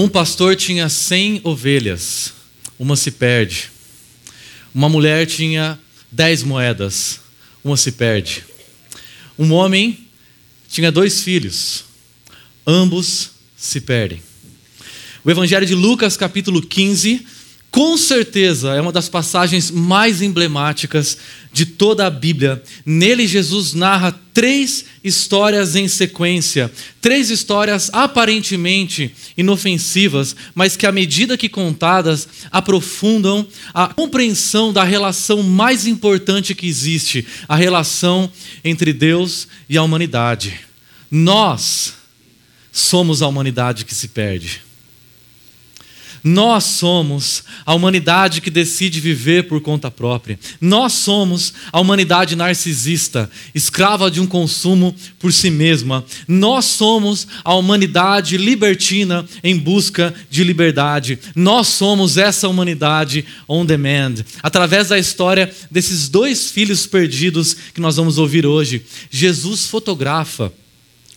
Um pastor tinha cem ovelhas, uma se perde. Uma mulher tinha dez moedas, uma se perde. Um homem tinha dois filhos, ambos se perdem. O Evangelho de Lucas, capítulo 15, com certeza é uma das passagens mais emblemáticas de toda a Bíblia. Nele, Jesus narra três histórias em sequência, três histórias aparentemente inofensivas, mas que, à medida que contadas, aprofundam a compreensão da relação mais importante que existe a relação entre Deus e a humanidade. Nós somos a humanidade que se perde. Nós somos a humanidade que decide viver por conta própria. Nós somos a humanidade narcisista, escrava de um consumo por si mesma. Nós somos a humanidade libertina em busca de liberdade. Nós somos essa humanidade on demand. Através da história desses dois filhos perdidos que nós vamos ouvir hoje, Jesus fotografa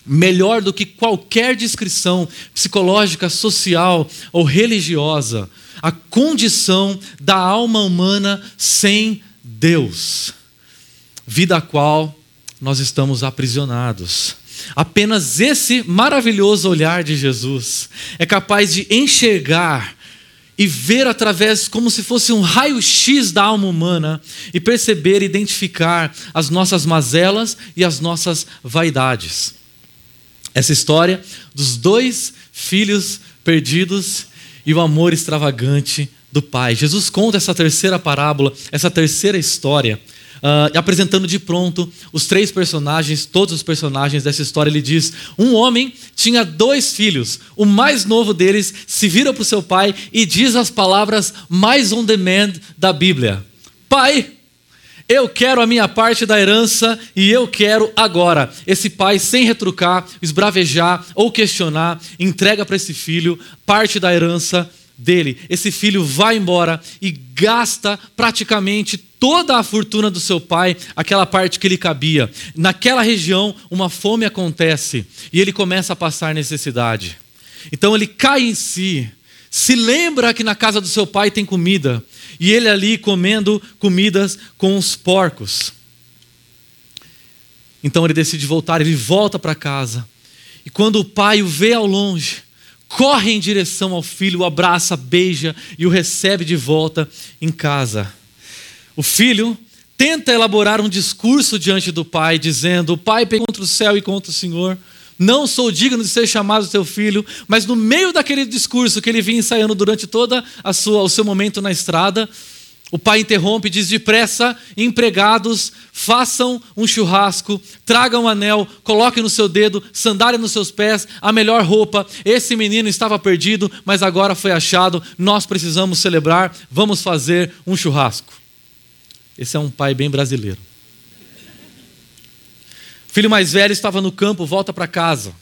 melhor do que qualquer descrição psicológica, social ou religiosa, a condição da alma humana sem Deus, vida a qual nós estamos aprisionados. Apenas esse maravilhoso olhar de Jesus é capaz de enxergar e ver através como se fosse um raio-x da alma humana e perceber, identificar as nossas mazelas e as nossas vaidades. Essa história dos dois filhos perdidos e o amor extravagante do pai. Jesus conta essa terceira parábola, essa terceira história, uh, apresentando de pronto os três personagens, todos os personagens dessa história. Ele diz: Um homem tinha dois filhos, o mais novo deles se vira para o seu pai e diz as palavras mais on demand da Bíblia: Pai, eu quero a minha parte da herança e eu quero agora. Esse pai, sem retrucar, esbravejar ou questionar, entrega para esse filho parte da herança dele. Esse filho vai embora e gasta praticamente toda a fortuna do seu pai, aquela parte que lhe cabia. Naquela região, uma fome acontece e ele começa a passar necessidade. Então ele cai em si, se lembra que na casa do seu pai tem comida e ele ali comendo comidas com os porcos. Então ele decide voltar, ele volta para casa. E quando o pai o vê ao longe, corre em direção ao filho, o abraça, beija e o recebe de volta em casa. O filho tenta elaborar um discurso diante do pai, dizendo: O pai contra o céu e contra o Senhor não sou digno de ser chamado seu filho, mas no meio daquele discurso que ele vinha ensaiando durante todo o seu momento na estrada, o pai interrompe e diz: depressa, empregados, façam um churrasco, tragam um anel, coloquem no seu dedo, sandália nos seus pés, a melhor roupa. Esse menino estava perdido, mas agora foi achado. Nós precisamos celebrar, vamos fazer um churrasco. Esse é um pai bem brasileiro. Filho mais velho estava no campo, volta para casa.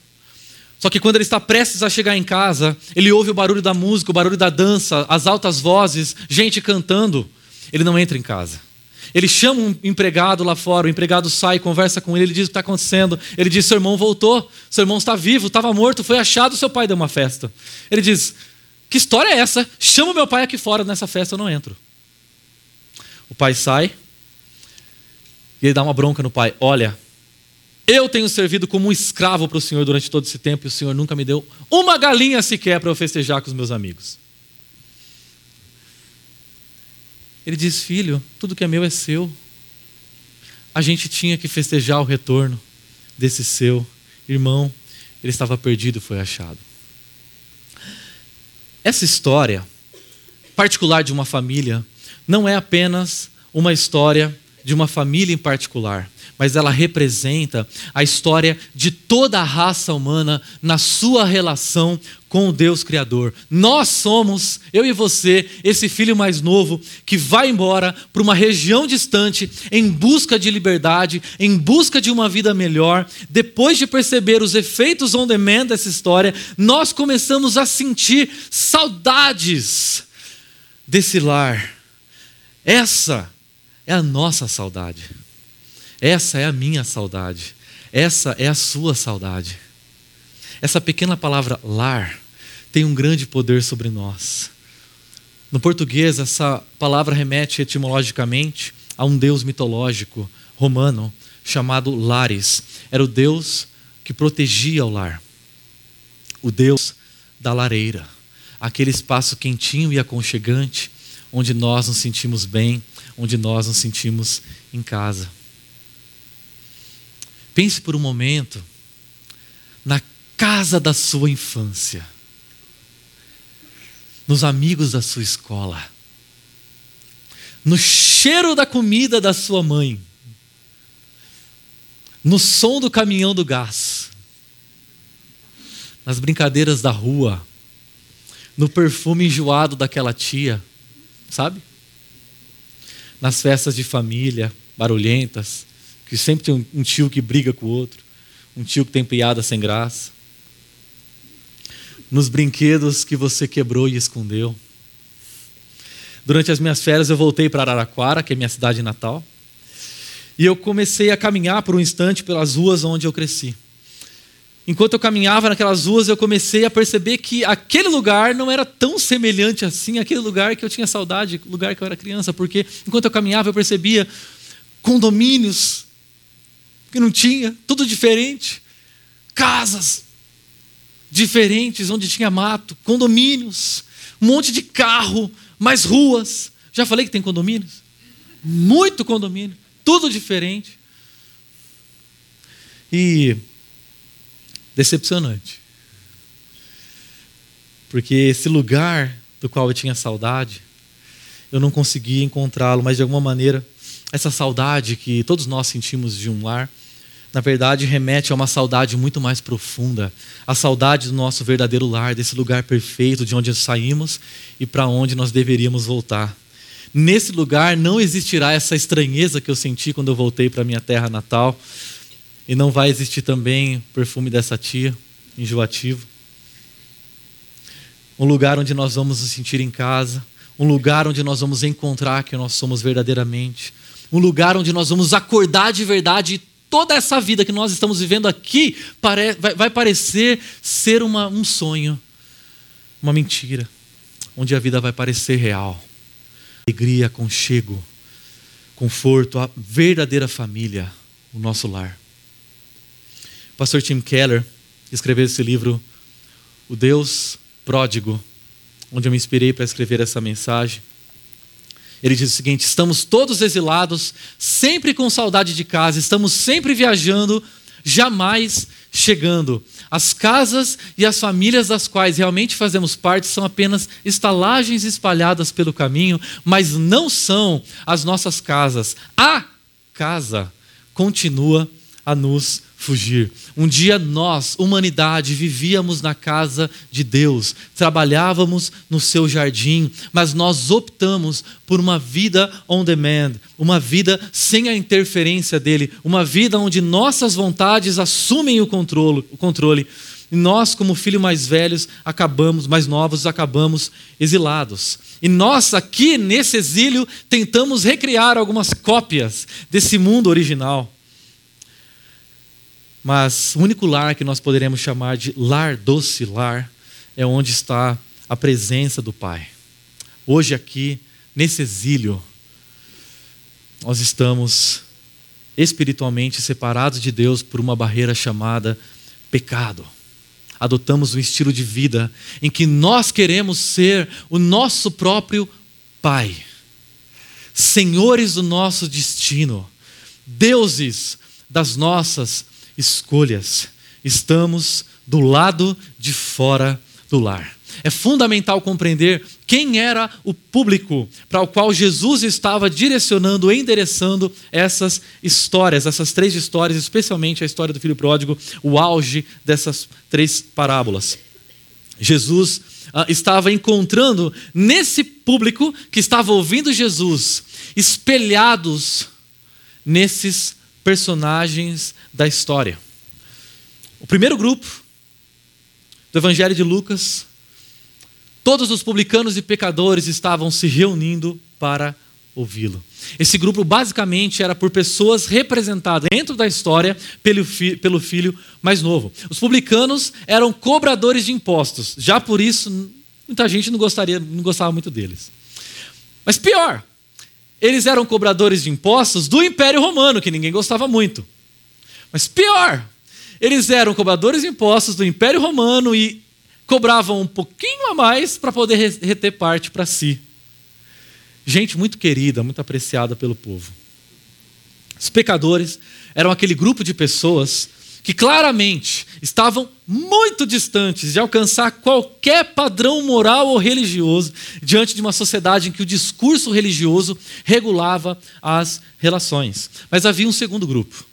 Só que quando ele está prestes a chegar em casa, ele ouve o barulho da música, o barulho da dança, as altas vozes, gente cantando. Ele não entra em casa. Ele chama um empregado lá fora, o empregado sai, conversa com ele, ele diz o que está acontecendo. Ele diz: Seu irmão voltou, seu irmão está vivo, estava morto, foi achado, seu pai deu uma festa. Ele diz: Que história é essa? Chama meu pai aqui fora nessa festa, eu não entro. O pai sai e ele dá uma bronca no pai: Olha, eu tenho servido como um escravo para o Senhor durante todo esse tempo e o Senhor nunca me deu uma galinha sequer para eu festejar com os meus amigos. Ele diz: Filho, tudo que é meu é seu. A gente tinha que festejar o retorno desse seu irmão. Ele estava perdido e foi achado. Essa história particular de uma família não é apenas uma história de uma família em particular, mas ela representa a história de toda a raça humana na sua relação com o Deus Criador. Nós somos, eu e você, esse filho mais novo que vai embora para uma região distante em busca de liberdade, em busca de uma vida melhor. Depois de perceber os efeitos on demand dessa história, nós começamos a sentir saudades desse lar. Essa é a nossa saudade. Essa é a minha saudade. Essa é a sua saudade. Essa pequena palavra lar tem um grande poder sobre nós. No português, essa palavra remete etimologicamente a um deus mitológico romano chamado Lares. Era o deus que protegia o lar, o deus da lareira, aquele espaço quentinho e aconchegante onde nós nos sentimos bem, onde nós nos sentimos em casa. Pense por um momento na casa da sua infância, nos amigos da sua escola, no cheiro da comida da sua mãe, no som do caminhão do gás, nas brincadeiras da rua, no perfume enjoado daquela tia, sabe? Nas festas de família, barulhentas, que sempre tem um tio que briga com o outro, um tio que tem piada sem graça. Nos brinquedos que você quebrou e escondeu. Durante as minhas férias eu voltei para Araraquara, que é minha cidade natal, e eu comecei a caminhar por um instante pelas ruas onde eu cresci. Enquanto eu caminhava naquelas ruas, eu comecei a perceber que aquele lugar não era tão semelhante assim àquele lugar que eu tinha saudade, lugar que eu era criança, porque enquanto eu caminhava eu percebia condomínios que não tinha, tudo diferente. Casas diferentes, onde tinha mato, condomínios, um monte de carro, mais ruas. Já falei que tem condomínios? Muito condomínio, tudo diferente. E decepcionante. Porque esse lugar do qual eu tinha saudade, eu não conseguia encontrá-lo, mas de alguma maneira, essa saudade que todos nós sentimos de um lar, na verdade, remete a uma saudade muito mais profunda, a saudade do nosso verdadeiro lar, desse lugar perfeito de onde saímos e para onde nós deveríamos voltar. Nesse lugar não existirá essa estranheza que eu senti quando eu voltei para minha terra natal, e não vai existir também perfume dessa tia, enjoativo. Um lugar onde nós vamos nos sentir em casa, um lugar onde nós vamos encontrar que nós somos verdadeiramente, um lugar onde nós vamos acordar de verdade toda essa vida que nós estamos vivendo aqui vai parecer ser uma, um sonho, uma mentira, onde a vida vai parecer real. Alegria, aconchego, conforto, a verdadeira família, o nosso lar. Pastor Tim Keller escreveu esse livro, O Deus Pródigo, onde eu me inspirei para escrever essa mensagem. Ele diz o seguinte: estamos todos exilados, sempre com saudade de casa, estamos sempre viajando, jamais chegando. As casas e as famílias das quais realmente fazemos parte são apenas estalagens espalhadas pelo caminho, mas não são as nossas casas. A casa continua a nos fugir. Um dia nós, humanidade, vivíamos na casa de Deus, trabalhávamos no seu jardim, mas nós optamos por uma vida on demand, uma vida sem a interferência dele, uma vida onde nossas vontades assumem o controle. O controle. E nós, como filhos mais velhos, acabamos, mais novos, acabamos exilados. E nós, aqui nesse exílio, tentamos recriar algumas cópias desse mundo original. Mas o único lar que nós poderemos chamar de lar doce lar é onde está a presença do Pai. Hoje aqui, nesse exílio, nós estamos espiritualmente separados de Deus por uma barreira chamada pecado. Adotamos um estilo de vida em que nós queremos ser o nosso próprio Pai, senhores do nosso destino, deuses das nossas escolhas. Estamos do lado de fora do lar. É fundamental compreender quem era o público para o qual Jesus estava direcionando, endereçando essas histórias, essas três histórias, especialmente a história do filho pródigo, o auge dessas três parábolas. Jesus ah, estava encontrando nesse público que estava ouvindo Jesus, espelhados nesses personagens da história. O primeiro grupo do Evangelho de Lucas, todos os publicanos e pecadores estavam se reunindo para ouvi-lo. Esse grupo basicamente era por pessoas representadas dentro da história pelo, fi pelo filho mais novo. Os publicanos eram cobradores de impostos, já por isso muita gente não, gostaria, não gostava muito deles. Mas pior, eles eram cobradores de impostos do Império Romano, que ninguém gostava muito. Mas pior, eles eram cobradores de impostos do Império Romano e cobravam um pouquinho a mais para poder reter parte para si. Gente muito querida, muito apreciada pelo povo. Os pecadores eram aquele grupo de pessoas que claramente estavam muito distantes de alcançar qualquer padrão moral ou religioso diante de uma sociedade em que o discurso religioso regulava as relações. Mas havia um segundo grupo.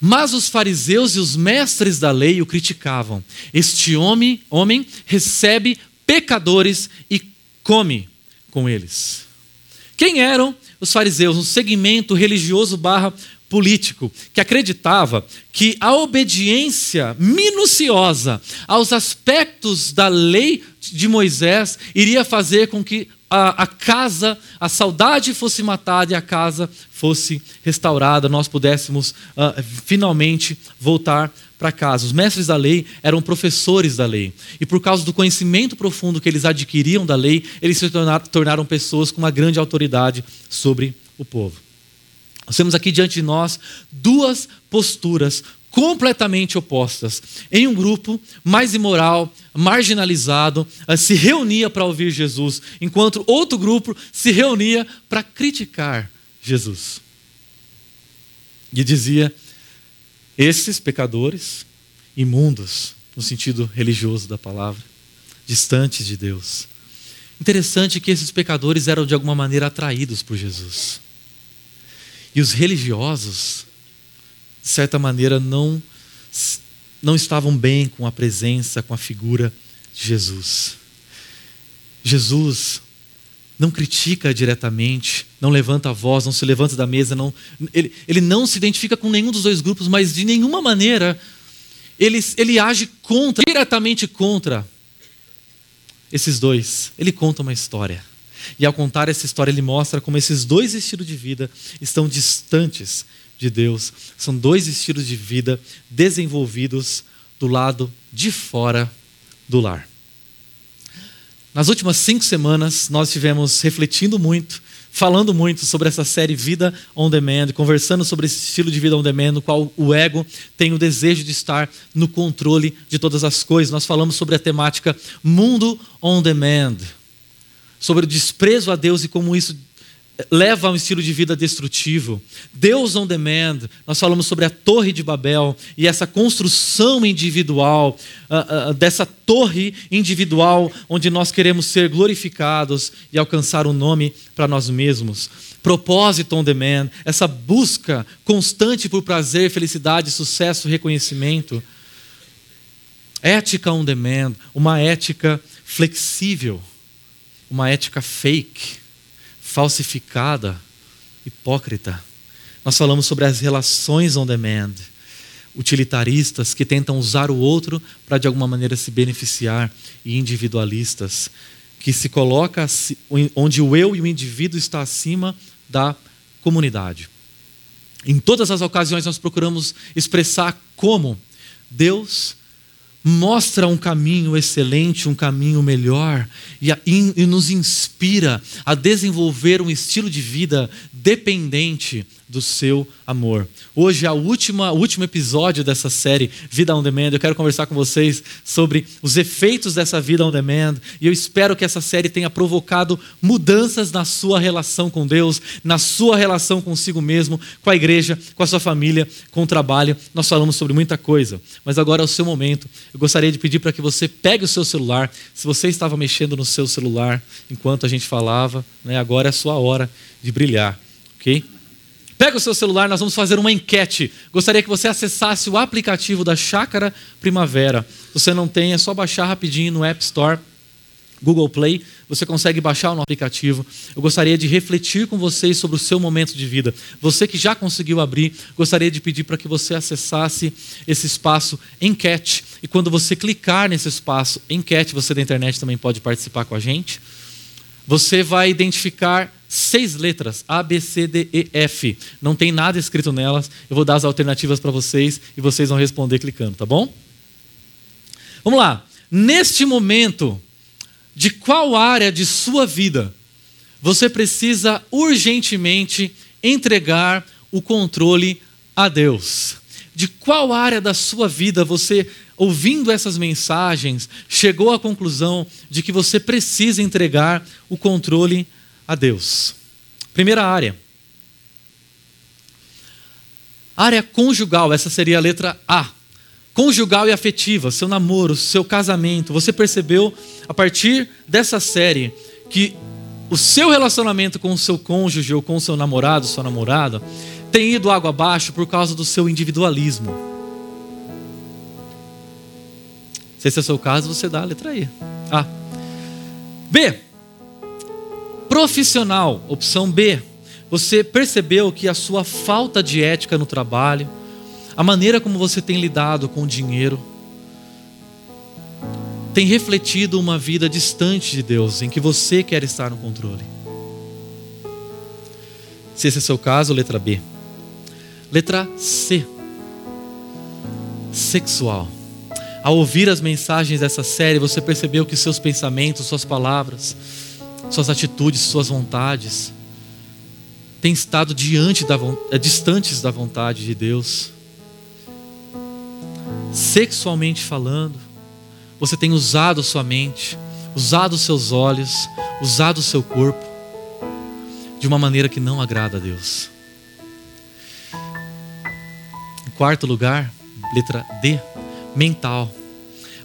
Mas os fariseus e os mestres da lei o criticavam. Este homem, homem recebe pecadores e come com eles. Quem eram os fariseus? Um segmento religioso barra político que acreditava que a obediência minuciosa aos aspectos da lei de Moisés iria fazer com que a, a, casa, a saudade fosse matada e a casa fosse restaurada, nós pudéssemos uh, finalmente voltar para casa. Os mestres da lei eram professores da lei. E por causa do conhecimento profundo que eles adquiriam da lei, eles se tornaram, tornaram pessoas com uma grande autoridade sobre o povo. Nós temos aqui diante de nós duas posturas completamente opostas. Em um grupo mais imoral, marginalizado, eh, se reunia para ouvir Jesus, enquanto outro grupo se reunia para criticar Jesus. E dizia: esses pecadores, imundos, no sentido religioso da palavra, distantes de Deus. Interessante que esses pecadores eram de alguma maneira atraídos por Jesus. E os religiosos, de certa maneira, não, não estavam bem com a presença, com a figura de Jesus. Jesus não critica diretamente, não levanta a voz, não se levanta da mesa, não, ele, ele não se identifica com nenhum dos dois grupos, mas de nenhuma maneira ele, ele age contra, diretamente contra esses dois. Ele conta uma história. E ao contar essa história, ele mostra como esses dois estilos de vida estão distantes de Deus. São dois estilos de vida desenvolvidos do lado de fora do lar. Nas últimas cinco semanas, nós estivemos refletindo muito, falando muito sobre essa série Vida on Demand, conversando sobre esse estilo de vida on demand, no qual o ego tem o desejo de estar no controle de todas as coisas. Nós falamos sobre a temática Mundo on Demand sobre o desprezo a Deus e como isso leva a um estilo de vida destrutivo. Deus on demand, nós falamos sobre a Torre de Babel e essa construção individual, uh, uh, dessa torre individual onde nós queremos ser glorificados e alcançar o um nome para nós mesmos. Propósito on demand, essa busca constante por prazer, felicidade, sucesso, reconhecimento. Ética on demand, uma ética flexível uma ética fake, falsificada, hipócrita. Nós falamos sobre as relações on demand, utilitaristas que tentam usar o outro para de alguma maneira se beneficiar e individualistas que se coloca onde o eu e o indivíduo está acima da comunidade. Em todas as ocasiões nós procuramos expressar como Deus mostra um caminho excelente, um caminho melhor e, a, e, nos inspira a desenvolver um estilo de vida dependente do seu amor. Hoje é o último episódio dessa série Vida on Demand. Eu quero conversar com vocês sobre os efeitos dessa vida on demand e eu espero que essa série tenha provocado mudanças na sua relação com Deus, na sua relação consigo mesmo, com a igreja, com a sua família, com o trabalho. Nós falamos sobre muita coisa, mas agora é o seu momento. Eu gostaria de pedir para que você pegue o seu celular. Se você estava mexendo no seu celular enquanto a gente falava, né, agora é a sua hora de brilhar, ok? Pega o seu celular, nós vamos fazer uma enquete. Gostaria que você acessasse o aplicativo da Chácara Primavera. Se você não tem, é só baixar rapidinho no App Store, Google Play. Você consegue baixar o aplicativo. Eu gostaria de refletir com vocês sobre o seu momento de vida. Você que já conseguiu abrir, gostaria de pedir para que você acessasse esse espaço enquete. E quando você clicar nesse espaço enquete, você da internet também pode participar com a gente. Você vai identificar seis letras, A, B, C, D, E, F. Não tem nada escrito nelas. Eu vou dar as alternativas para vocês e vocês vão responder clicando, tá bom? Vamos lá. Neste momento, de qual área de sua vida você precisa urgentemente entregar o controle a Deus? De qual área da sua vida você, ouvindo essas mensagens, chegou à conclusão de que você precisa entregar o controle a Deus. Primeira área. Área conjugal, essa seria a letra A. Conjugal e afetiva, seu namoro, seu casamento. Você percebeu a partir dessa série que o seu relacionamento com o seu cônjuge ou com o seu namorado, sua namorada, tem ido água abaixo por causa do seu individualismo. Se esse é o seu caso, você dá a letra E. A. B profissional, opção B, você percebeu que a sua falta de ética no trabalho, a maneira como você tem lidado com o dinheiro, tem refletido uma vida distante de Deus, em que você quer estar no controle. Se esse é o seu caso, letra B. Letra C. Sexual. Ao ouvir as mensagens dessa série, você percebeu que seus pensamentos, suas palavras, suas atitudes, suas vontades, têm estado diante da, eh, distantes da vontade de Deus. Sexualmente falando, você tem usado sua mente, usado seus olhos, usado seu corpo de uma maneira que não agrada a Deus. Em quarto lugar, letra D, mental.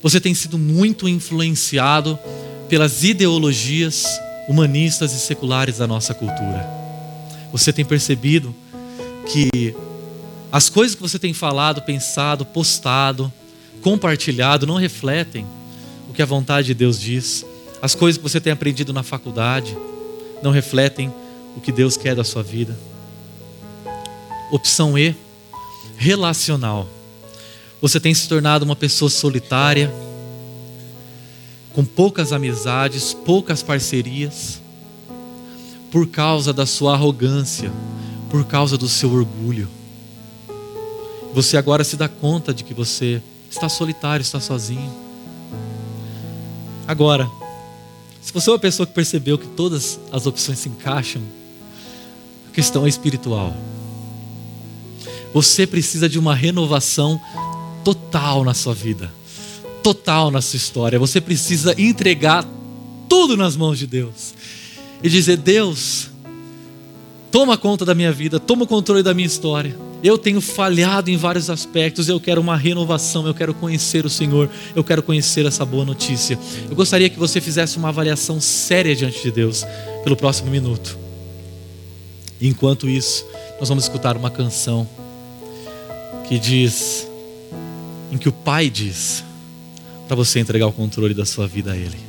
Você tem sido muito influenciado pelas ideologias humanistas e seculares da nossa cultura. Você tem percebido que as coisas que você tem falado, pensado, postado, compartilhado não refletem o que a vontade de Deus diz. As coisas que você tem aprendido na faculdade não refletem o que Deus quer da sua vida. Opção E, relacional. Você tem se tornado uma pessoa solitária, com poucas amizades, poucas parcerias, por causa da sua arrogância, por causa do seu orgulho. Você agora se dá conta de que você está solitário, está sozinho. Agora, se você é uma pessoa que percebeu que todas as opções se encaixam, a questão é espiritual. Você precisa de uma renovação total na sua vida total na sua história. Você precisa entregar tudo nas mãos de Deus e dizer: Deus, toma conta da minha vida, toma o controle da minha história. Eu tenho falhado em vários aspectos, eu quero uma renovação, eu quero conhecer o Senhor, eu quero conhecer essa boa notícia. Eu gostaria que você fizesse uma avaliação séria diante de Deus pelo próximo minuto. enquanto isso, nós vamos escutar uma canção que diz, em que o Pai diz: para você entregar o controle da sua vida a Ele.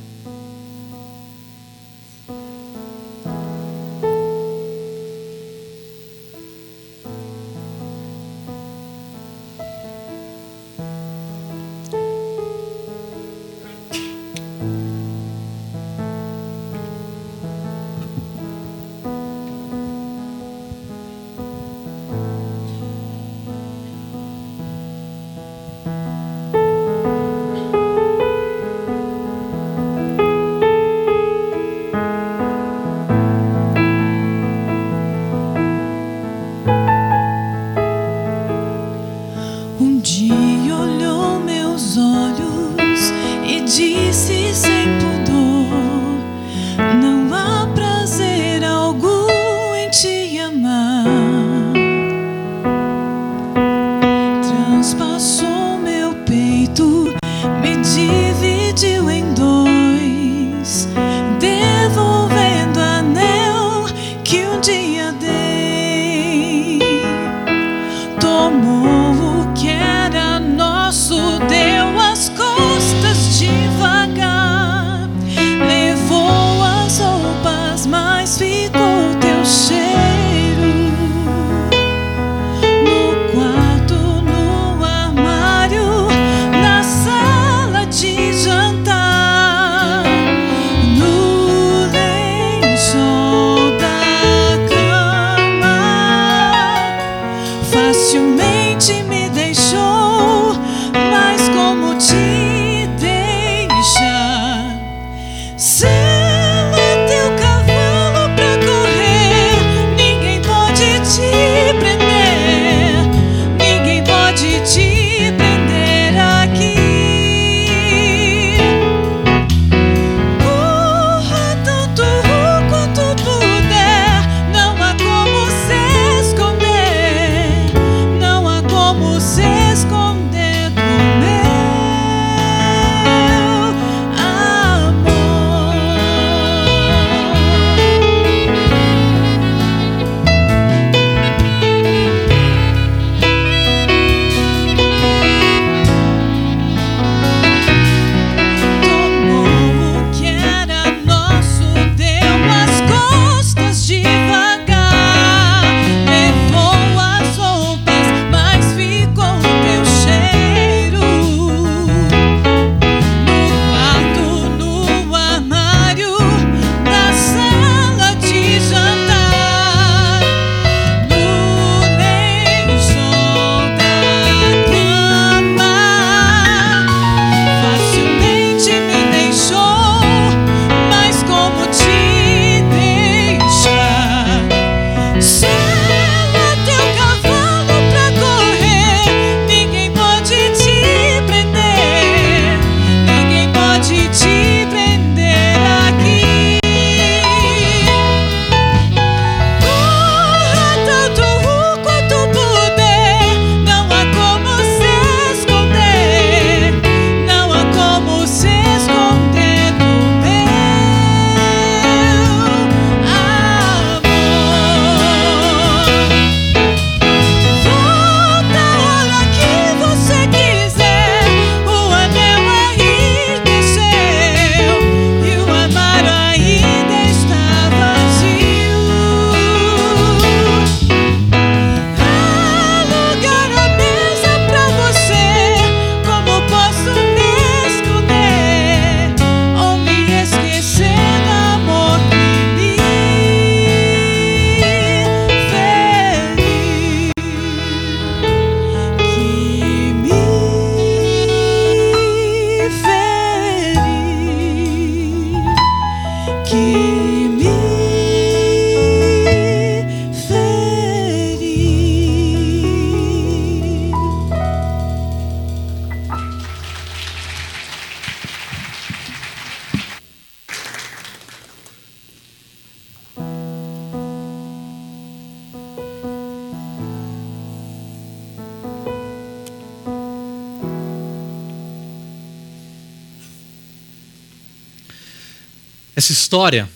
Essa história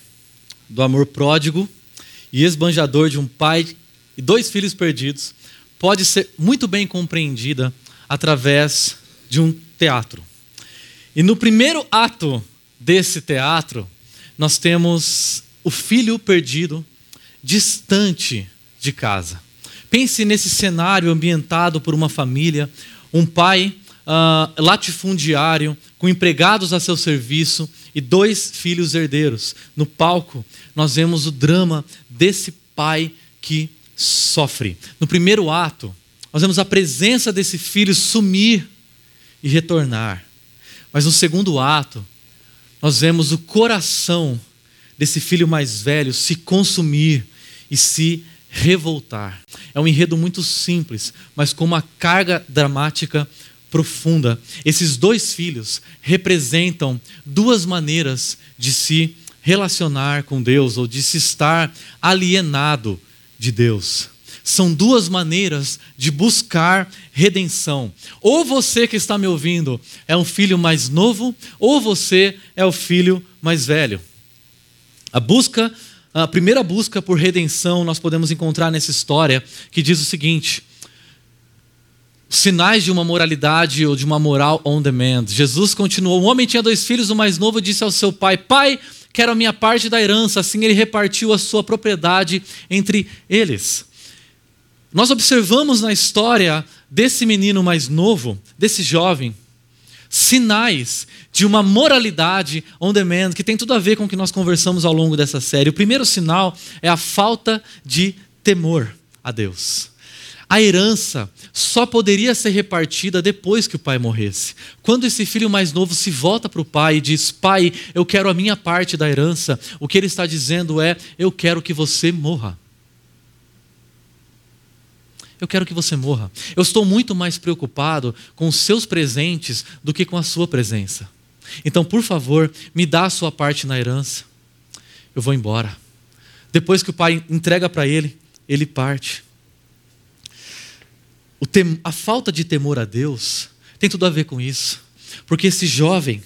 do amor pródigo e esbanjador de um pai e dois filhos perdidos pode ser muito bem compreendida através de um teatro. E no primeiro ato desse teatro, nós temos o filho perdido distante de casa. Pense nesse cenário ambientado por uma família, um pai ah, latifundiário, com empregados a seu serviço e dois filhos herdeiros. No palco, nós vemos o drama desse pai que sofre. No primeiro ato, nós vemos a presença desse filho sumir e retornar. Mas no segundo ato, nós vemos o coração desse filho mais velho se consumir e se revoltar. É um enredo muito simples, mas com uma carga dramática profunda. Esses dois filhos representam duas maneiras de se relacionar com Deus ou de se estar alienado de Deus. São duas maneiras de buscar redenção. Ou você que está me ouvindo é um filho mais novo, ou você é o filho mais velho. A busca, a primeira busca por redenção nós podemos encontrar nessa história que diz o seguinte: sinais de uma moralidade ou de uma moral on demand. Jesus continuou: Um homem tinha dois filhos, o mais novo disse ao seu pai: Pai, quero a minha parte da herança. Assim ele repartiu a sua propriedade entre eles. Nós observamos na história desse menino mais novo, desse jovem, sinais de uma moralidade on demand que tem tudo a ver com o que nós conversamos ao longo dessa série. O primeiro sinal é a falta de temor a Deus. A herança só poderia ser repartida depois que o pai morresse. Quando esse filho mais novo se volta para o pai e diz: Pai, eu quero a minha parte da herança, o que ele está dizendo é: Eu quero que você morra. Eu quero que você morra. Eu estou muito mais preocupado com os seus presentes do que com a sua presença. Então, por favor, me dá a sua parte na herança. Eu vou embora. Depois que o pai entrega para ele, ele parte. Tem, a falta de temor a Deus tem tudo a ver com isso. Porque esse jovem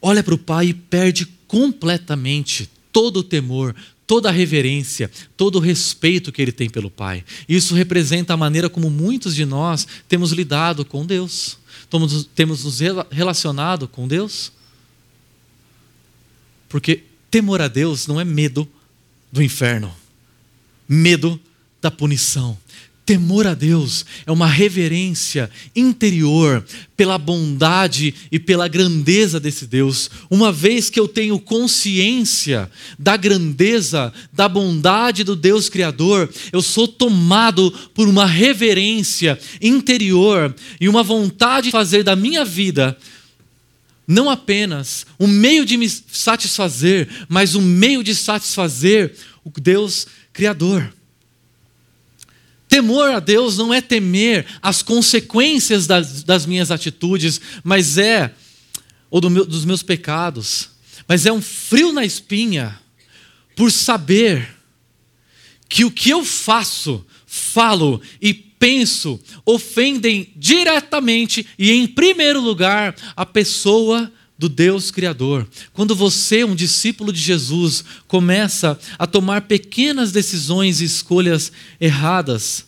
olha para o pai e perde completamente todo o temor, toda a reverência, todo o respeito que ele tem pelo pai. Isso representa a maneira como muitos de nós temos lidado com Deus. Temos nos relacionado com Deus. Porque temor a Deus não é medo do inferno, medo da punição. Temor a Deus é uma reverência interior pela bondade e pela grandeza desse Deus. Uma vez que eu tenho consciência da grandeza, da bondade do Deus Criador, eu sou tomado por uma reverência interior e uma vontade de fazer da minha vida não apenas um meio de me satisfazer, mas um meio de satisfazer o Deus Criador. Temor a Deus não é temer as consequências das, das minhas atitudes, mas é, ou do meu, dos meus pecados, mas é um frio na espinha por saber que o que eu faço, falo e penso ofendem diretamente e em primeiro lugar a pessoa do Deus Criador. Quando você, um discípulo de Jesus, começa a tomar pequenas decisões e escolhas erradas,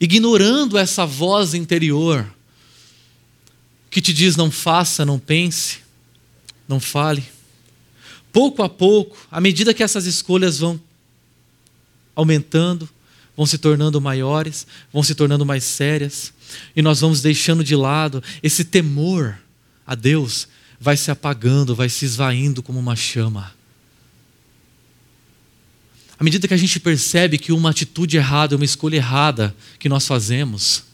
ignorando essa voz interior que te diz: não faça, não pense, não fale. Pouco a pouco, à medida que essas escolhas vão aumentando, vão se tornando maiores, vão se tornando mais sérias, e nós vamos deixando de lado esse temor a Deus vai se apagando, vai se esvaindo como uma chama. À medida que a gente percebe que uma atitude errada, uma escolha errada que nós fazemos,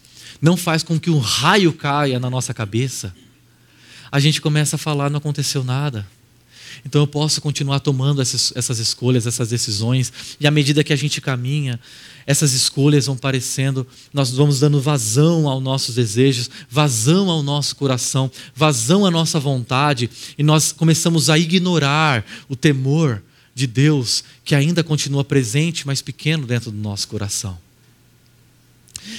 não faz com que um raio caia na nossa cabeça, a gente começa a falar: não aconteceu nada. Então eu posso continuar tomando essas, escolhas, essas decisões, e à medida que a gente caminha, essas escolhas vão parecendo, nós vamos dando vazão aos nossos desejos, vazão ao nosso coração, vazão à nossa vontade, e nós começamos a ignorar o temor de Deus que ainda continua presente, mas pequeno dentro do nosso coração.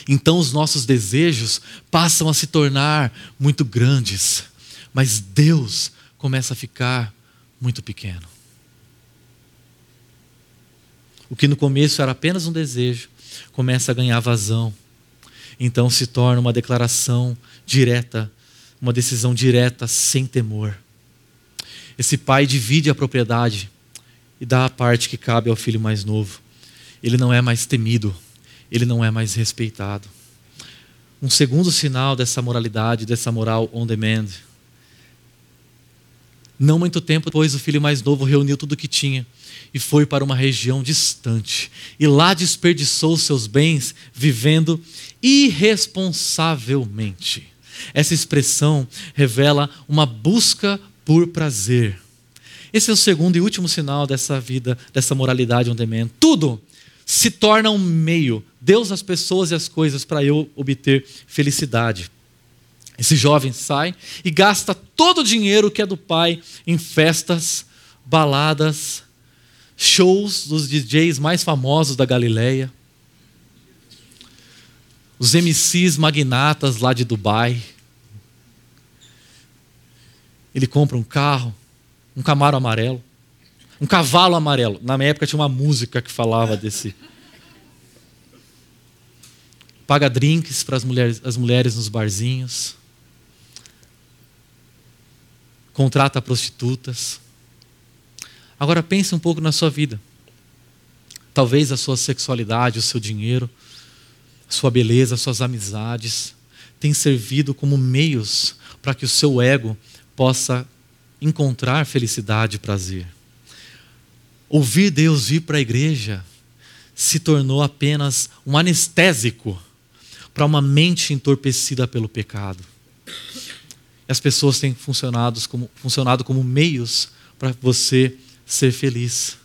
Então os nossos desejos passam a se tornar muito grandes, mas Deus começa a ficar muito pequeno. O que no começo era apenas um desejo, começa a ganhar vazão. Então se torna uma declaração direta, uma decisão direta, sem temor. Esse pai divide a propriedade e dá a parte que cabe ao filho mais novo. Ele não é mais temido, ele não é mais respeitado. Um segundo sinal dessa moralidade, dessa moral on demand. Não muito tempo depois, o filho mais novo reuniu tudo o que tinha e foi para uma região distante. E lá desperdiçou seus bens vivendo irresponsavelmente. Essa expressão revela uma busca por prazer. Esse é o segundo e último sinal dessa vida, dessa moralidade on demand. Tudo se torna um meio, Deus, as pessoas e as coisas, para eu obter felicidade. Esse jovem sai e gasta todo o dinheiro que é do pai em festas, baladas, shows dos DJs mais famosos da Galileia, os MCs magnatas lá de Dubai. Ele compra um carro, um Camaro amarelo, um cavalo amarelo. Na minha época tinha uma música que falava desse. Paga drinks para as mulheres, as mulheres nos barzinhos. Contrata prostitutas. Agora pense um pouco na sua vida. Talvez a sua sexualidade, o seu dinheiro, a sua beleza, as suas amizades têm servido como meios para que o seu ego possa encontrar felicidade e prazer. Ouvir Deus vir para a igreja se tornou apenas um anestésico para uma mente entorpecida pelo pecado. As pessoas têm funcionado como, funcionado como meios para você ser feliz.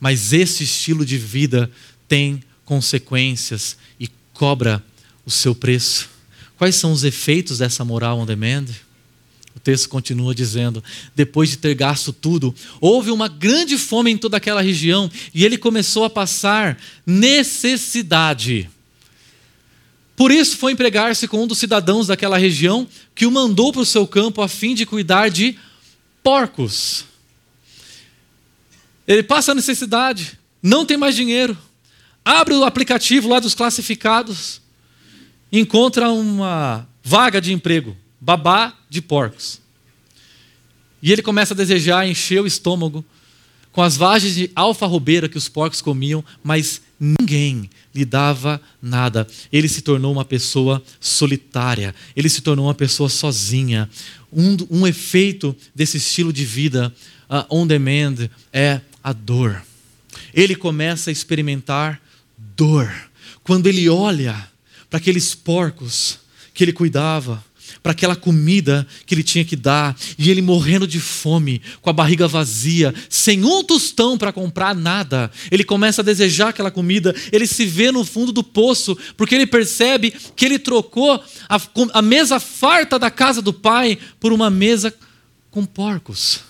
Mas esse estilo de vida tem consequências e cobra o seu preço. Quais são os efeitos dessa moral on demand? O texto continua dizendo: depois de ter gasto tudo, houve uma grande fome em toda aquela região e ele começou a passar necessidade. Por isso foi empregar-se com um dos cidadãos daquela região que o mandou para o seu campo a fim de cuidar de porcos. Ele passa a necessidade, não tem mais dinheiro, abre o aplicativo lá dos classificados, encontra uma vaga de emprego babá de porcos. E ele começa a desejar encher o estômago com as vagens de alfarrobeira que os porcos comiam, mas ninguém lhe dava nada. Ele se tornou uma pessoa solitária, ele se tornou uma pessoa sozinha. Um, um efeito desse estilo de vida uh, on demand é a dor. Ele começa a experimentar dor. Quando ele olha para aqueles porcos que ele cuidava, para aquela comida que ele tinha que dar, e ele morrendo de fome, com a barriga vazia, sem um tostão para comprar nada. Ele começa a desejar aquela comida, ele se vê no fundo do poço, porque ele percebe que ele trocou a, a mesa farta da casa do pai por uma mesa com porcos.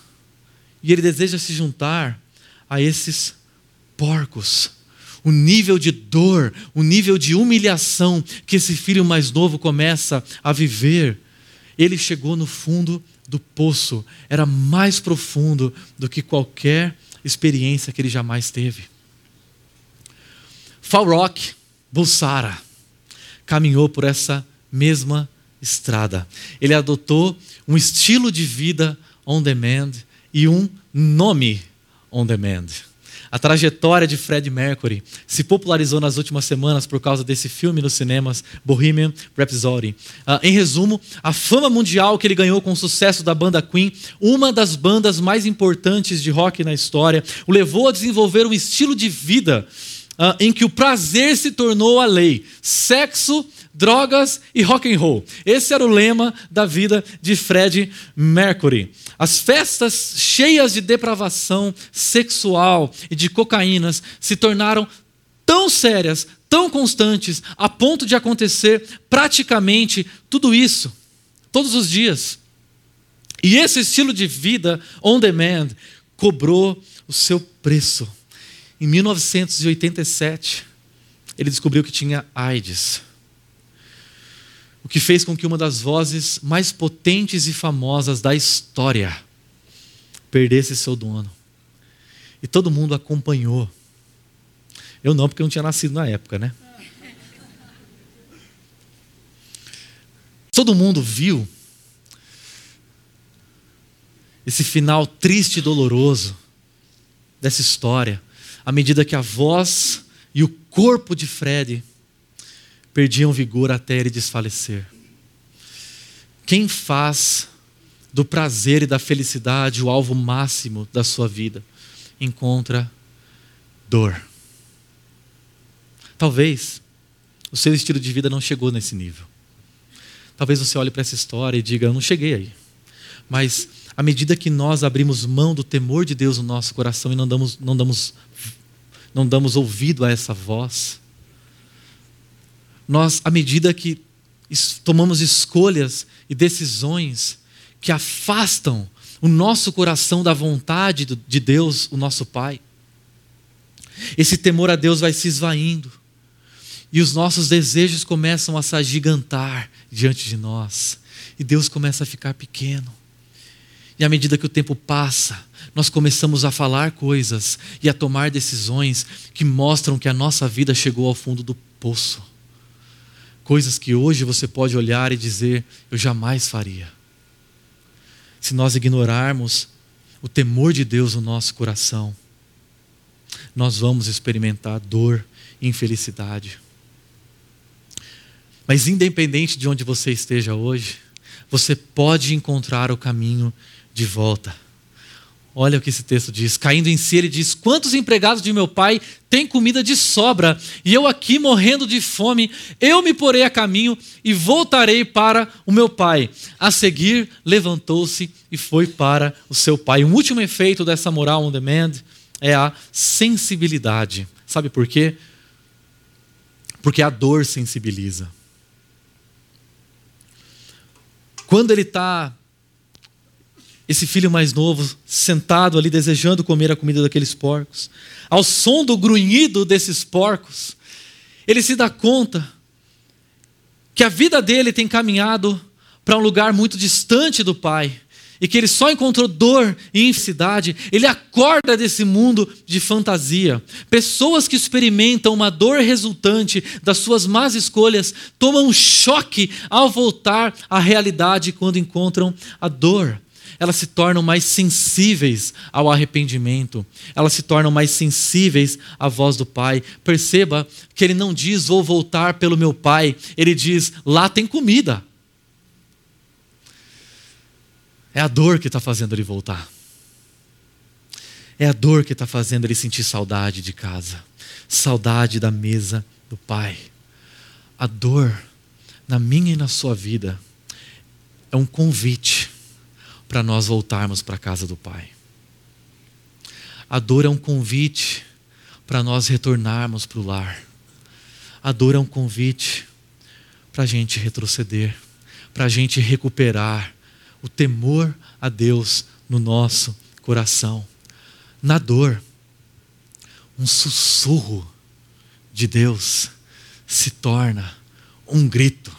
E ele deseja se juntar a esses porcos o nível de dor, o nível de humilhação que esse filho mais novo começa a viver. Ele chegou no fundo do poço, era mais profundo do que qualquer experiência que ele jamais teve. Falrock Bulsara caminhou por essa mesma estrada. Ele adotou um estilo de vida on demand e um nome on demand. A trajetória de Fred Mercury se popularizou nas últimas semanas por causa desse filme nos cinemas, Bohemian Rhapsody. Uh, em resumo, a fama mundial que ele ganhou com o sucesso da banda Queen, uma das bandas mais importantes de rock na história, o levou a desenvolver um estilo de vida uh, em que o prazer se tornou a lei. Sexo drogas e rock and roll. Esse era o lema da vida de Fred Mercury. As festas cheias de depravação sexual e de cocaínas se tornaram tão sérias, tão constantes, a ponto de acontecer praticamente tudo isso, todos os dias. E esse estilo de vida on demand cobrou o seu preço. Em 1987, ele descobriu que tinha AIDS o que fez com que uma das vozes mais potentes e famosas da história perdesse seu dono. E todo mundo acompanhou. Eu não, porque eu não tinha nascido na época, né? Todo mundo viu esse final triste e doloroso dessa história, à medida que a voz e o corpo de Fred perdiam vigor até ele desfalecer. Quem faz do prazer e da felicidade o alvo máximo da sua vida, encontra dor. Talvez o seu estilo de vida não chegou nesse nível. Talvez você olhe para essa história e diga: Eu não cheguei aí. Mas à medida que nós abrimos mão do temor de Deus no nosso coração e não damos, não damos, não damos ouvido a essa voz, nós, à medida que tomamos escolhas e decisões que afastam o nosso coração da vontade de Deus, o nosso Pai, esse temor a Deus vai se esvaindo e os nossos desejos começam a se agigantar diante de nós e Deus começa a ficar pequeno. E à medida que o tempo passa, nós começamos a falar coisas e a tomar decisões que mostram que a nossa vida chegou ao fundo do poço. Coisas que hoje você pode olhar e dizer: eu jamais faria. Se nós ignorarmos o temor de Deus no nosso coração, nós vamos experimentar dor e infelicidade. Mas, independente de onde você esteja hoje, você pode encontrar o caminho de volta. Olha o que esse texto diz. Caindo em si, ele diz: Quantos empregados de meu pai têm comida de sobra, e eu aqui morrendo de fome? Eu me porei a caminho e voltarei para o meu pai. A seguir, levantou-se e foi para o seu pai. Um último efeito dessa moral on demand é a sensibilidade. Sabe por quê? Porque a dor sensibiliza. Quando ele está esse filho mais novo sentado ali desejando comer a comida daqueles porcos. Ao som do grunhido desses porcos, ele se dá conta que a vida dele tem caminhado para um lugar muito distante do pai e que ele só encontrou dor e infelicidade, ele acorda desse mundo de fantasia. Pessoas que experimentam uma dor resultante das suas más escolhas tomam um choque ao voltar à realidade quando encontram a dor elas se tornam mais sensíveis ao arrependimento, elas se tornam mais sensíveis à voz do Pai. Perceba que ele não diz vou voltar pelo meu Pai, ele diz lá tem comida. É a dor que está fazendo ele voltar. É a dor que está fazendo ele sentir saudade de casa, saudade da mesa do Pai. A dor na minha e na sua vida é um convite para nós voltarmos para a casa do Pai. A dor é um convite para nós retornarmos para o lar. A dor é um convite para a gente retroceder, para a gente recuperar o temor a Deus no nosso coração. Na dor, um sussurro de Deus se torna um grito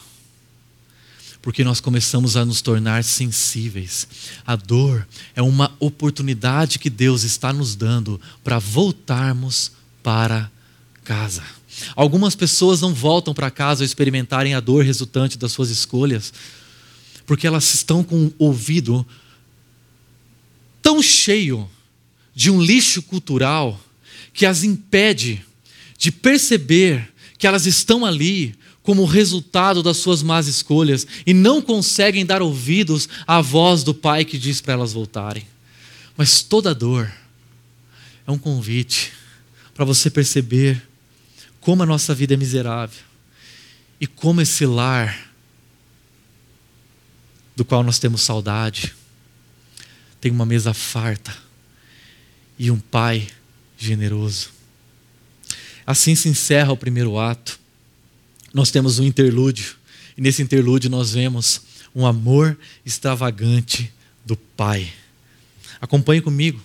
porque nós começamos a nos tornar sensíveis. A dor é uma oportunidade que Deus está nos dando para voltarmos para casa. Algumas pessoas não voltam para casa ao experimentarem a dor resultante das suas escolhas, porque elas estão com o ouvido tão cheio de um lixo cultural que as impede de perceber que elas estão ali como resultado das suas más escolhas e não conseguem dar ouvidos à voz do Pai que diz para elas voltarem. Mas toda dor é um convite para você perceber como a nossa vida é miserável e como esse lar do qual nós temos saudade tem uma mesa farta e um Pai generoso. Assim se encerra o primeiro ato nós temos um interlúdio, e nesse interlúdio nós vemos um amor extravagante do Pai. Acompanhe comigo.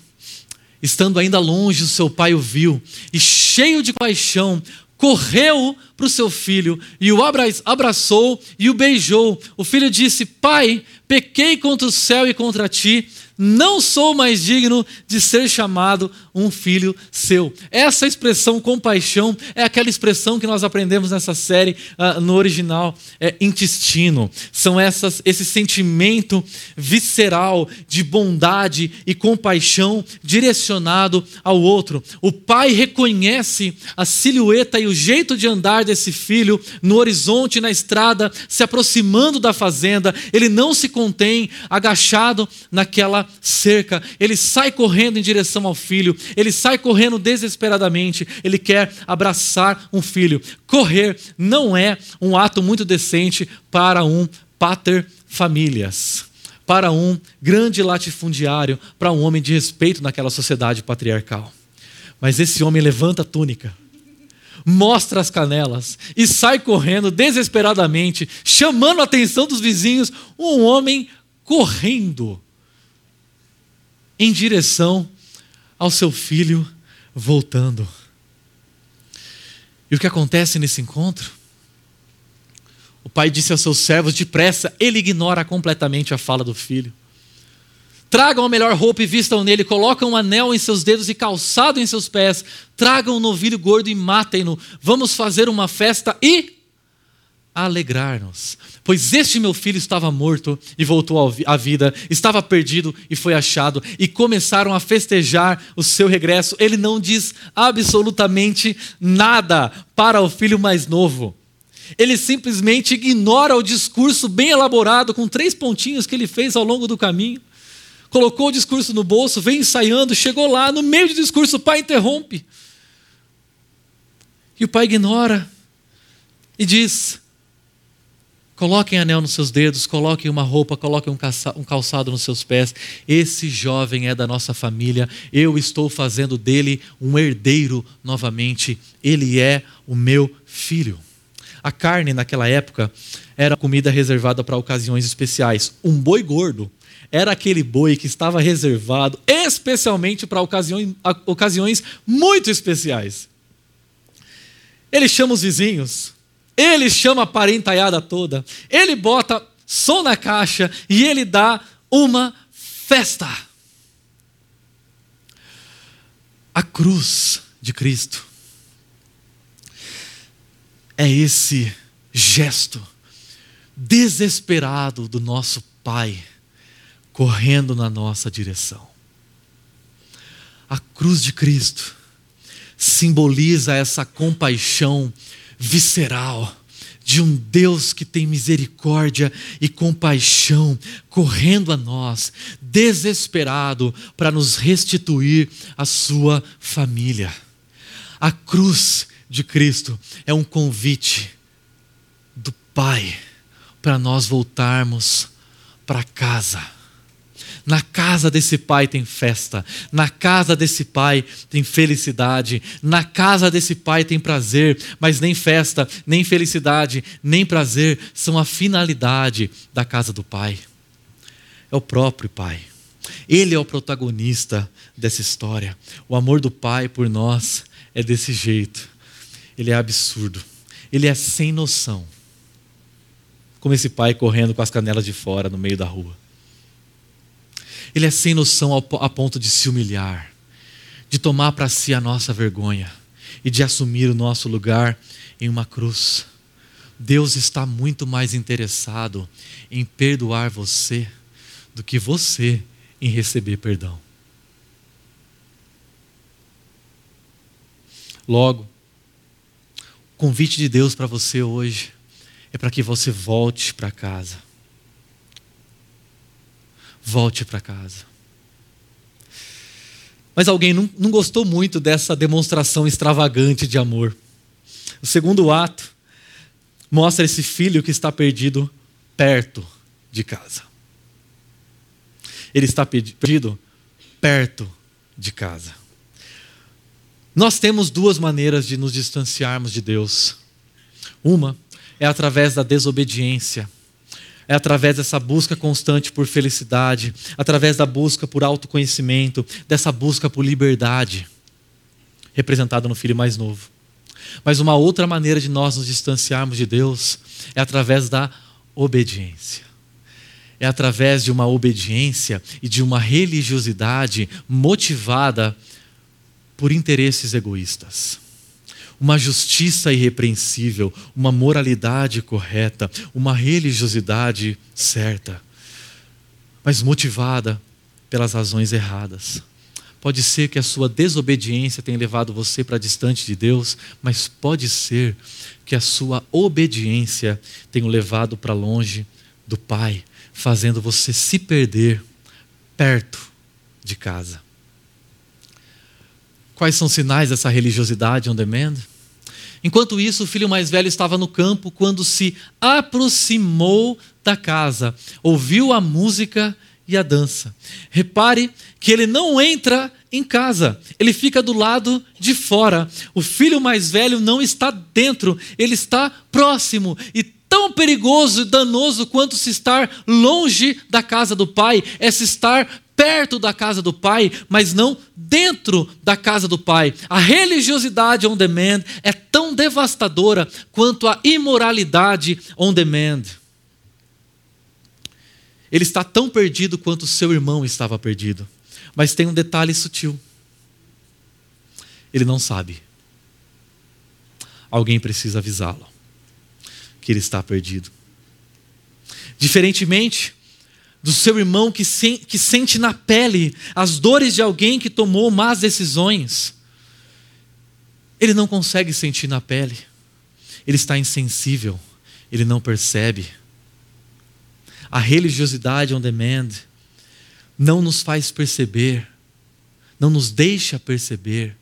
Estando ainda longe, o seu pai o viu e, cheio de paixão, correu para o seu filho e o abraçou e o beijou. O filho disse: Pai, pequei contra o céu e contra ti não sou mais digno de ser chamado um filho seu. Essa expressão compaixão é aquela expressão que nós aprendemos nessa série uh, no original, é intestino. São essas esse sentimento visceral de bondade e compaixão direcionado ao outro. O pai reconhece a silhueta e o jeito de andar desse filho no horizonte na estrada, se aproximando da fazenda. Ele não se contém agachado naquela cerca, ele sai correndo em direção ao filho, ele sai correndo desesperadamente, ele quer abraçar um filho. Correr não é um ato muito decente para um pater famílias, para um grande latifundiário, para um homem de respeito naquela sociedade patriarcal. Mas esse homem levanta a túnica, mostra as canelas e sai correndo desesperadamente, chamando a atenção dos vizinhos, um homem correndo em direção ao seu filho voltando. E o que acontece nesse encontro? O pai disse aos seus servos: depressa, ele ignora completamente a fala do filho. Tragam a melhor roupa e vistam nele, colocam um anel em seus dedos e calçado em seus pés, tragam um novilho gordo e matem-no. Vamos fazer uma festa e alegrar-nos. Pois este meu filho estava morto e voltou à vida, estava perdido e foi achado, e começaram a festejar o seu regresso. Ele não diz absolutamente nada para o filho mais novo. Ele simplesmente ignora o discurso bem elaborado, com três pontinhos que ele fez ao longo do caminho colocou o discurso no bolso, vem ensaiando, chegou lá, no meio do discurso, o pai interrompe. E o pai ignora e diz: Coloquem anel nos seus dedos, coloquem uma roupa, coloquem um calçado nos seus pés. Esse jovem é da nossa família, eu estou fazendo dele um herdeiro novamente. Ele é o meu filho. A carne naquela época era comida reservada para ocasiões especiais. Um boi gordo era aquele boi que estava reservado especialmente para ocasiões, ocasiões muito especiais. Ele chama os vizinhos, ele chama a parentaiada toda, ele bota som na caixa e ele dá uma festa. A cruz de Cristo é esse gesto desesperado do nosso Pai correndo na nossa direção. A cruz de Cristo simboliza essa compaixão visceral de um Deus que tem misericórdia e compaixão correndo a nós, desesperado para nos restituir a sua família. A cruz de Cristo é um convite do Pai para nós voltarmos para casa na casa desse pai tem festa, na casa desse pai tem felicidade, na casa desse pai tem prazer, mas nem festa, nem felicidade, nem prazer são a finalidade da casa do pai. É o próprio pai. Ele é o protagonista dessa história. O amor do pai por nós é desse jeito. Ele é absurdo. Ele é sem noção. Como esse pai correndo com as canelas de fora no meio da rua. Ele é sem noção a ponto de se humilhar, de tomar para si a nossa vergonha e de assumir o nosso lugar em uma cruz. Deus está muito mais interessado em perdoar você do que você em receber perdão. Logo, o convite de Deus para você hoje é para que você volte para casa volte para casa. Mas alguém não, não gostou muito dessa demonstração extravagante de amor. O segundo ato mostra esse filho que está perdido perto de casa. Ele está perdido perto de casa. Nós temos duas maneiras de nos distanciarmos de Deus. Uma é através da desobediência é através dessa busca constante por felicidade, através da busca por autoconhecimento, dessa busca por liberdade, representada no filho mais novo. Mas uma outra maneira de nós nos distanciarmos de Deus é através da obediência. É através de uma obediência e de uma religiosidade motivada por interesses egoístas uma justiça irrepreensível, uma moralidade correta, uma religiosidade certa, mas motivada pelas razões erradas. Pode ser que a sua desobediência tenha levado você para distante de Deus, mas pode ser que a sua obediência tenha levado para longe do Pai, fazendo você se perder perto de casa. Quais são os sinais dessa religiosidade on demand? Enquanto isso, o filho mais velho estava no campo quando se aproximou da casa, ouviu a música e a dança. Repare que ele não entra em casa, ele fica do lado de fora. O filho mais velho não está dentro, ele está próximo e tão perigoso e danoso quanto se estar longe da casa do pai é se estar perto da casa do Pai, mas não dentro da casa do Pai. A religiosidade on demand é tão devastadora quanto a imoralidade on demand. Ele está tão perdido quanto seu irmão estava perdido. Mas tem um detalhe sutil. Ele não sabe. Alguém precisa avisá-lo que ele está perdido. Diferentemente do seu irmão que, se, que sente na pele as dores de alguém que tomou más decisões. Ele não consegue sentir na pele, ele está insensível, ele não percebe. A religiosidade on demand não nos faz perceber, não nos deixa perceber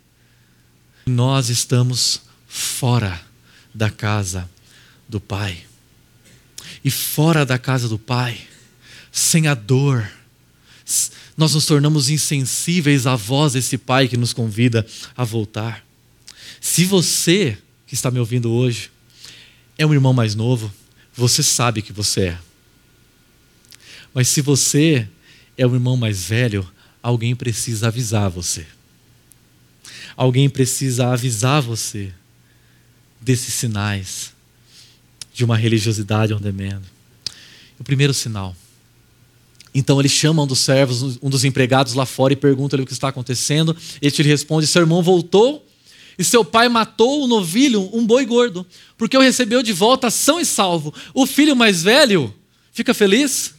nós estamos fora da casa do Pai. E fora da casa do Pai, sem a dor, nós nos tornamos insensíveis à voz desse Pai que nos convida a voltar. Se você que está me ouvindo hoje é um irmão mais novo, você sabe que você é. Mas se você é um irmão mais velho, alguém precisa avisar você. Alguém precisa avisar você desses sinais de uma religiosidade on demand. O primeiro sinal. Então ele chama um dos servos, um dos empregados lá fora e pergunta-lhe o que está acontecendo. Ele te responde: Seu irmão voltou e seu pai matou o novilho, um boi gordo, porque o recebeu de volta são e salvo. O filho mais velho fica feliz?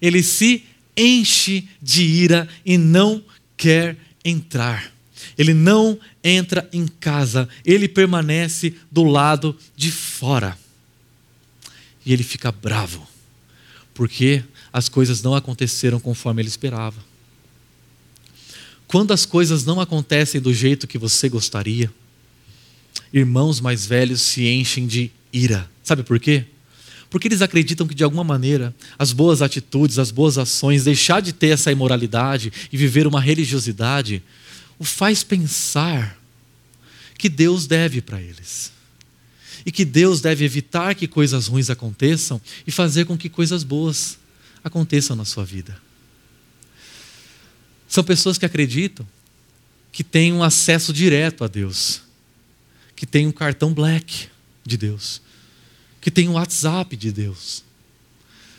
Ele se enche de ira e não quer entrar. Ele não entra em casa, ele permanece do lado de fora. E ele fica bravo, porque as coisas não aconteceram conforme ele esperava. Quando as coisas não acontecem do jeito que você gostaria, irmãos mais velhos se enchem de ira. Sabe por quê? Porque eles acreditam que de alguma maneira as boas atitudes, as boas ações, deixar de ter essa imoralidade e viver uma religiosidade, o faz pensar que Deus deve para eles. E que Deus deve evitar que coisas ruins aconteçam e fazer com que coisas boas aconteçam na sua vida. São pessoas que acreditam que têm um acesso direto a Deus, que têm um cartão black de Deus, que têm um WhatsApp de Deus.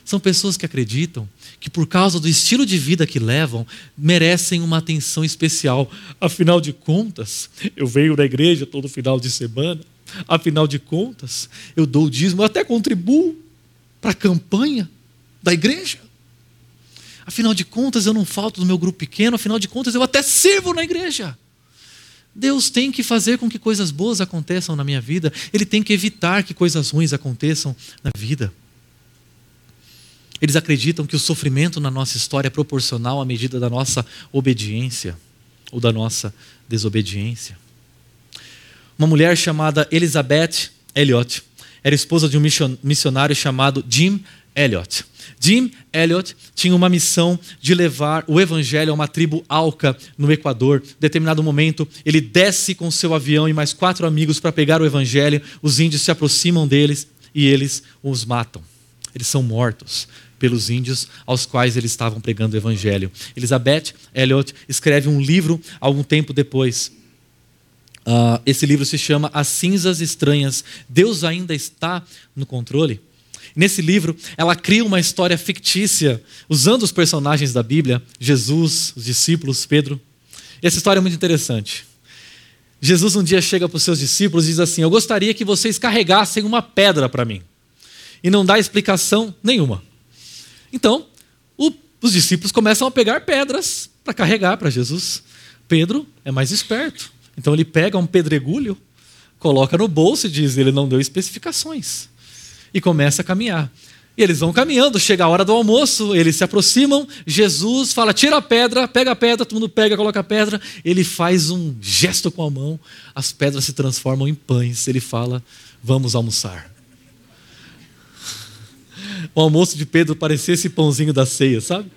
São pessoas que acreditam que, por causa do estilo de vida que levam, merecem uma atenção especial. Afinal de contas, eu venho da igreja todo final de semana. Afinal de contas, eu dou o dízimo, eu até contribuo para a campanha da igreja. Afinal de contas, eu não falto do meu grupo pequeno, afinal de contas, eu até sirvo na igreja. Deus tem que fazer com que coisas boas aconteçam na minha vida, Ele tem que evitar que coisas ruins aconteçam na vida. Eles acreditam que o sofrimento na nossa história é proporcional à medida da nossa obediência ou da nossa desobediência. Uma mulher chamada Elizabeth Elliot era esposa de um missionário chamado Jim Elliot. Jim Elliot tinha uma missão de levar o evangelho a uma tribo alca no Equador. Em determinado momento, ele desce com seu avião e mais quatro amigos para pegar o evangelho. Os índios se aproximam deles e eles os matam. Eles são mortos pelos índios aos quais eles estavam pregando o evangelho. Elizabeth Elliot escreve um livro algum tempo depois. Uh, esse livro se chama As Cinzas Estranhas. Deus ainda está no controle? Nesse livro, ela cria uma história fictícia, usando os personagens da Bíblia, Jesus, os discípulos, Pedro. E essa história é muito interessante. Jesus um dia chega para os seus discípulos e diz assim: Eu gostaria que vocês carregassem uma pedra para mim. E não dá explicação nenhuma. Então, o, os discípulos começam a pegar pedras para carregar para Jesus. Pedro é mais esperto. Então ele pega um pedregulho, coloca no bolso e diz: Ele não deu especificações e começa a caminhar. E eles vão caminhando, chega a hora do almoço, eles se aproximam, Jesus fala: tira a pedra, pega a pedra, todo mundo pega, coloca a pedra. Ele faz um gesto com a mão, as pedras se transformam em pães. Ele fala: vamos almoçar. O almoço de Pedro parecia esse pãozinho da ceia, sabe?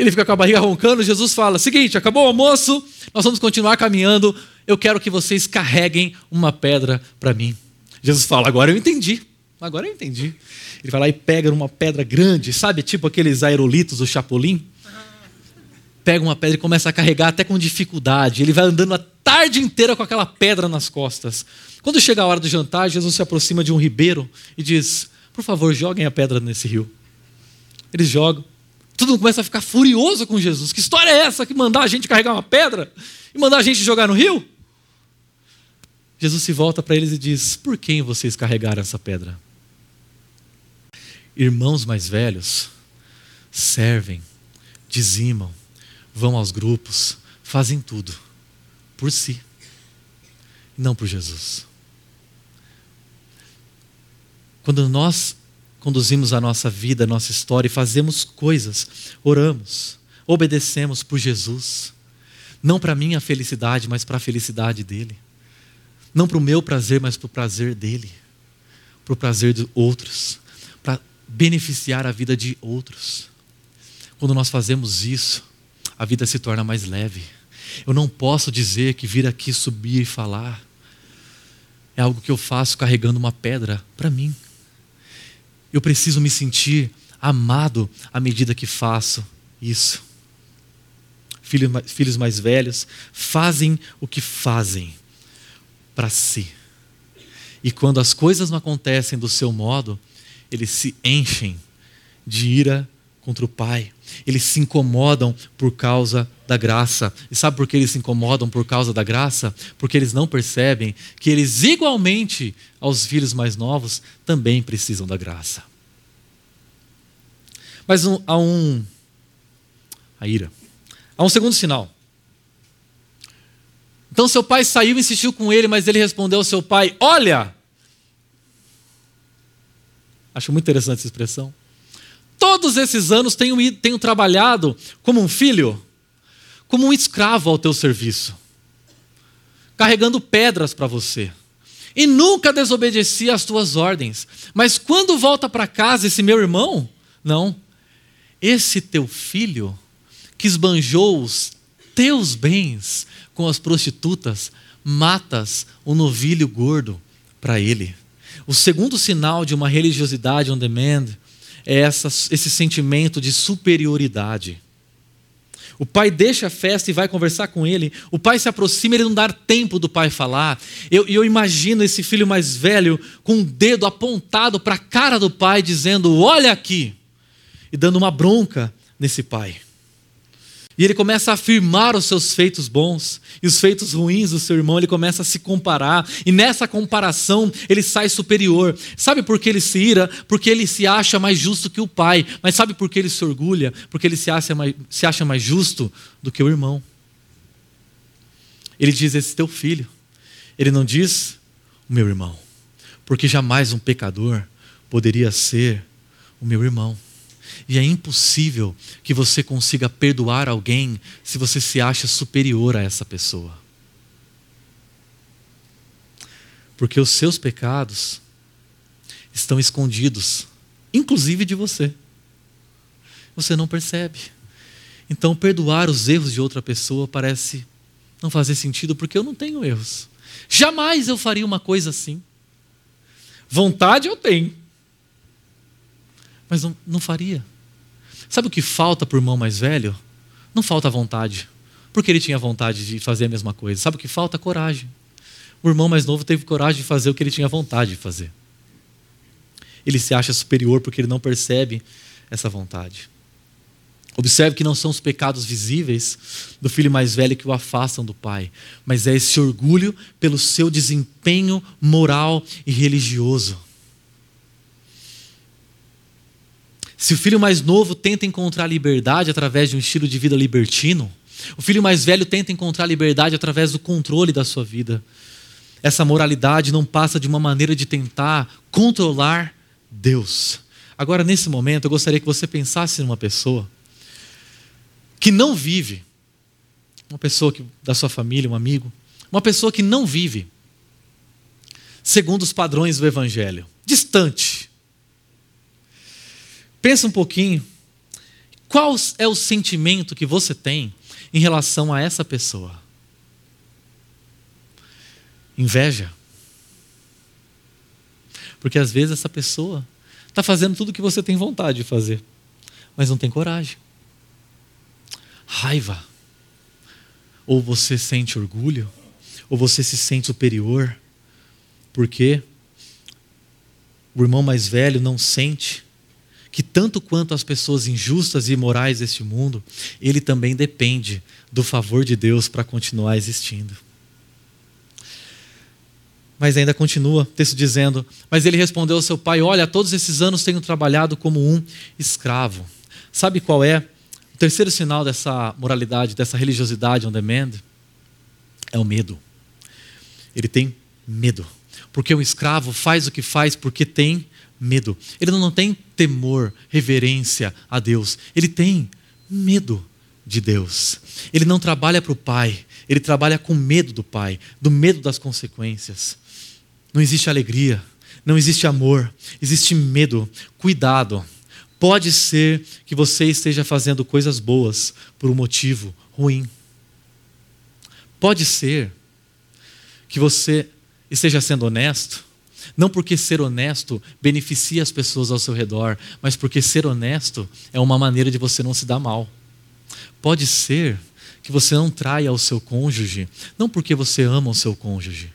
Ele fica com a barriga roncando, Jesus fala: seguinte, acabou o almoço, nós vamos continuar caminhando, eu quero que vocês carreguem uma pedra para mim. Jesus fala: Agora eu entendi. Agora eu entendi. Ele vai lá e pega uma pedra grande, sabe? Tipo aqueles aerolitos do Chapolin. Pega uma pedra e começa a carregar até com dificuldade. Ele vai andando a tarde inteira com aquela pedra nas costas. Quando chega a hora do jantar, Jesus se aproxima de um ribeiro e diz: Por favor, joguem a pedra nesse rio. Eles jogam. Todo mundo começa a ficar furioso com Jesus. Que história é essa que mandar a gente carregar uma pedra e mandar a gente jogar no rio? Jesus se volta para eles e diz: Por quem vocês carregaram essa pedra? Irmãos mais velhos servem, dizimam, vão aos grupos, fazem tudo por si, não por Jesus. Quando nós conduzimos a nossa vida, a nossa história e fazemos coisas, oramos, obedecemos por Jesus. Não para minha felicidade, mas para a felicidade dele. Não para o meu prazer, mas para o prazer dele. Para o prazer de outros. Para beneficiar a vida de outros. Quando nós fazemos isso, a vida se torna mais leve. Eu não posso dizer que vir aqui subir e falar é algo que eu faço carregando uma pedra para mim. Eu preciso me sentir amado à medida que faço isso. Filhos mais velhos fazem o que fazem para si. E quando as coisas não acontecem do seu modo, eles se enchem de ira contra o pai. Eles se incomodam por causa da graça. E sabe por que eles se incomodam por causa da graça? Porque eles não percebem que eles, igualmente aos filhos mais novos, também precisam da graça. Mas um, há um. A ira. Há um segundo sinal. Então seu pai saiu e insistiu com ele, mas ele respondeu ao seu pai: Olha! Acho muito interessante essa expressão. Todos esses anos tenho, tenho trabalhado como um filho, como um escravo ao teu serviço, carregando pedras para você. E nunca desobedeci às tuas ordens. Mas quando volta para casa esse meu irmão, não, esse teu filho que esbanjou os teus bens com as prostitutas, matas o um novilho gordo para ele. O segundo sinal de uma religiosidade on demand é essa, esse sentimento de superioridade. O pai deixa a festa e vai conversar com ele. O pai se aproxima, ele não dá tempo do pai falar. Eu, eu imagino esse filho mais velho com um dedo apontado para a cara do pai, dizendo: Olha aqui, e dando uma bronca nesse pai. E ele começa a afirmar os seus feitos bons e os feitos ruins do seu irmão, ele começa a se comparar, e nessa comparação ele sai superior. Sabe por que ele se ira? Porque ele se acha mais justo que o pai. Mas sabe por que ele se orgulha? Porque ele se acha mais, se acha mais justo do que o irmão. Ele diz: Esse teu filho. Ele não diz o meu irmão, porque jamais um pecador poderia ser o meu irmão. E é impossível que você consiga perdoar alguém se você se acha superior a essa pessoa. Porque os seus pecados estão escondidos, inclusive de você. Você não percebe. Então, perdoar os erros de outra pessoa parece não fazer sentido, porque eu não tenho erros. Jamais eu faria uma coisa assim. Vontade eu tenho, mas não, não faria. Sabe o que falta para o irmão mais velho? Não falta vontade, porque ele tinha vontade de fazer a mesma coisa. Sabe o que falta? Coragem. O irmão mais novo teve coragem de fazer o que ele tinha vontade de fazer. Ele se acha superior porque ele não percebe essa vontade. Observe que não são os pecados visíveis do filho mais velho que o afastam do pai, mas é esse orgulho pelo seu desempenho moral e religioso. Se o filho mais novo tenta encontrar liberdade através de um estilo de vida libertino, o filho mais velho tenta encontrar liberdade através do controle da sua vida. Essa moralidade não passa de uma maneira de tentar controlar Deus. Agora, nesse momento, eu gostaria que você pensasse numa pessoa que não vive, uma pessoa que, da sua família, um amigo, uma pessoa que não vive segundo os padrões do Evangelho, distante, Pensa um pouquinho. Qual é o sentimento que você tem em relação a essa pessoa? Inveja. Porque às vezes essa pessoa está fazendo tudo o que você tem vontade de fazer, mas não tem coragem. Raiva. Ou você sente orgulho, ou você se sente superior, porque o irmão mais velho não sente que tanto quanto as pessoas injustas e imorais deste mundo, ele também depende do favor de Deus para continuar existindo. Mas ainda continua o texto dizendo: Mas ele respondeu ao seu pai: Olha, todos esses anos tenho trabalhado como um escravo. Sabe qual é o terceiro sinal dessa moralidade, dessa religiosidade on demand? É o medo. Ele tem medo. Porque o escravo faz o que faz porque tem medo. Ele não tem temor, reverência a Deus. Ele tem medo de Deus. Ele não trabalha para o Pai, ele trabalha com medo do Pai, do medo das consequências. Não existe alegria, não existe amor, existe medo. Cuidado. Pode ser que você esteja fazendo coisas boas por um motivo ruim. Pode ser que você esteja sendo honesto, não porque ser honesto beneficia as pessoas ao seu redor, mas porque ser honesto é uma maneira de você não se dar mal. Pode ser que você não traia o seu cônjuge, não porque você ama o seu cônjuge,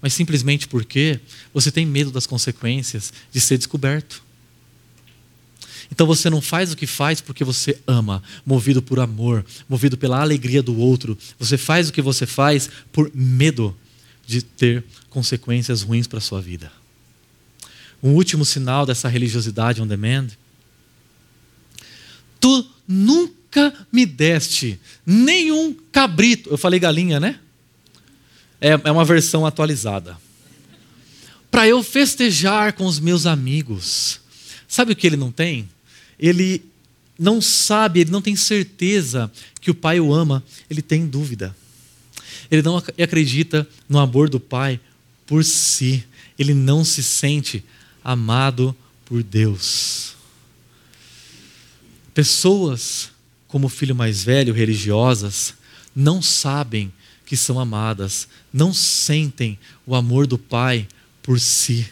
mas simplesmente porque você tem medo das consequências de ser descoberto. Então você não faz o que faz porque você ama, movido por amor, movido pela alegria do outro. Você faz o que você faz por medo de ter consequências ruins para a sua vida. Um último sinal dessa religiosidade on demand. Tu nunca me deste nenhum cabrito. Eu falei galinha, né? É, é uma versão atualizada. Para eu festejar com os meus amigos. Sabe o que ele não tem? Ele não sabe, ele não tem certeza que o pai o ama, ele tem dúvida. Ele não acredita no amor do pai por si. Ele não se sente amado por Deus. Pessoas como o filho mais velho, religiosas, não sabem que são amadas, não sentem o amor do pai por si.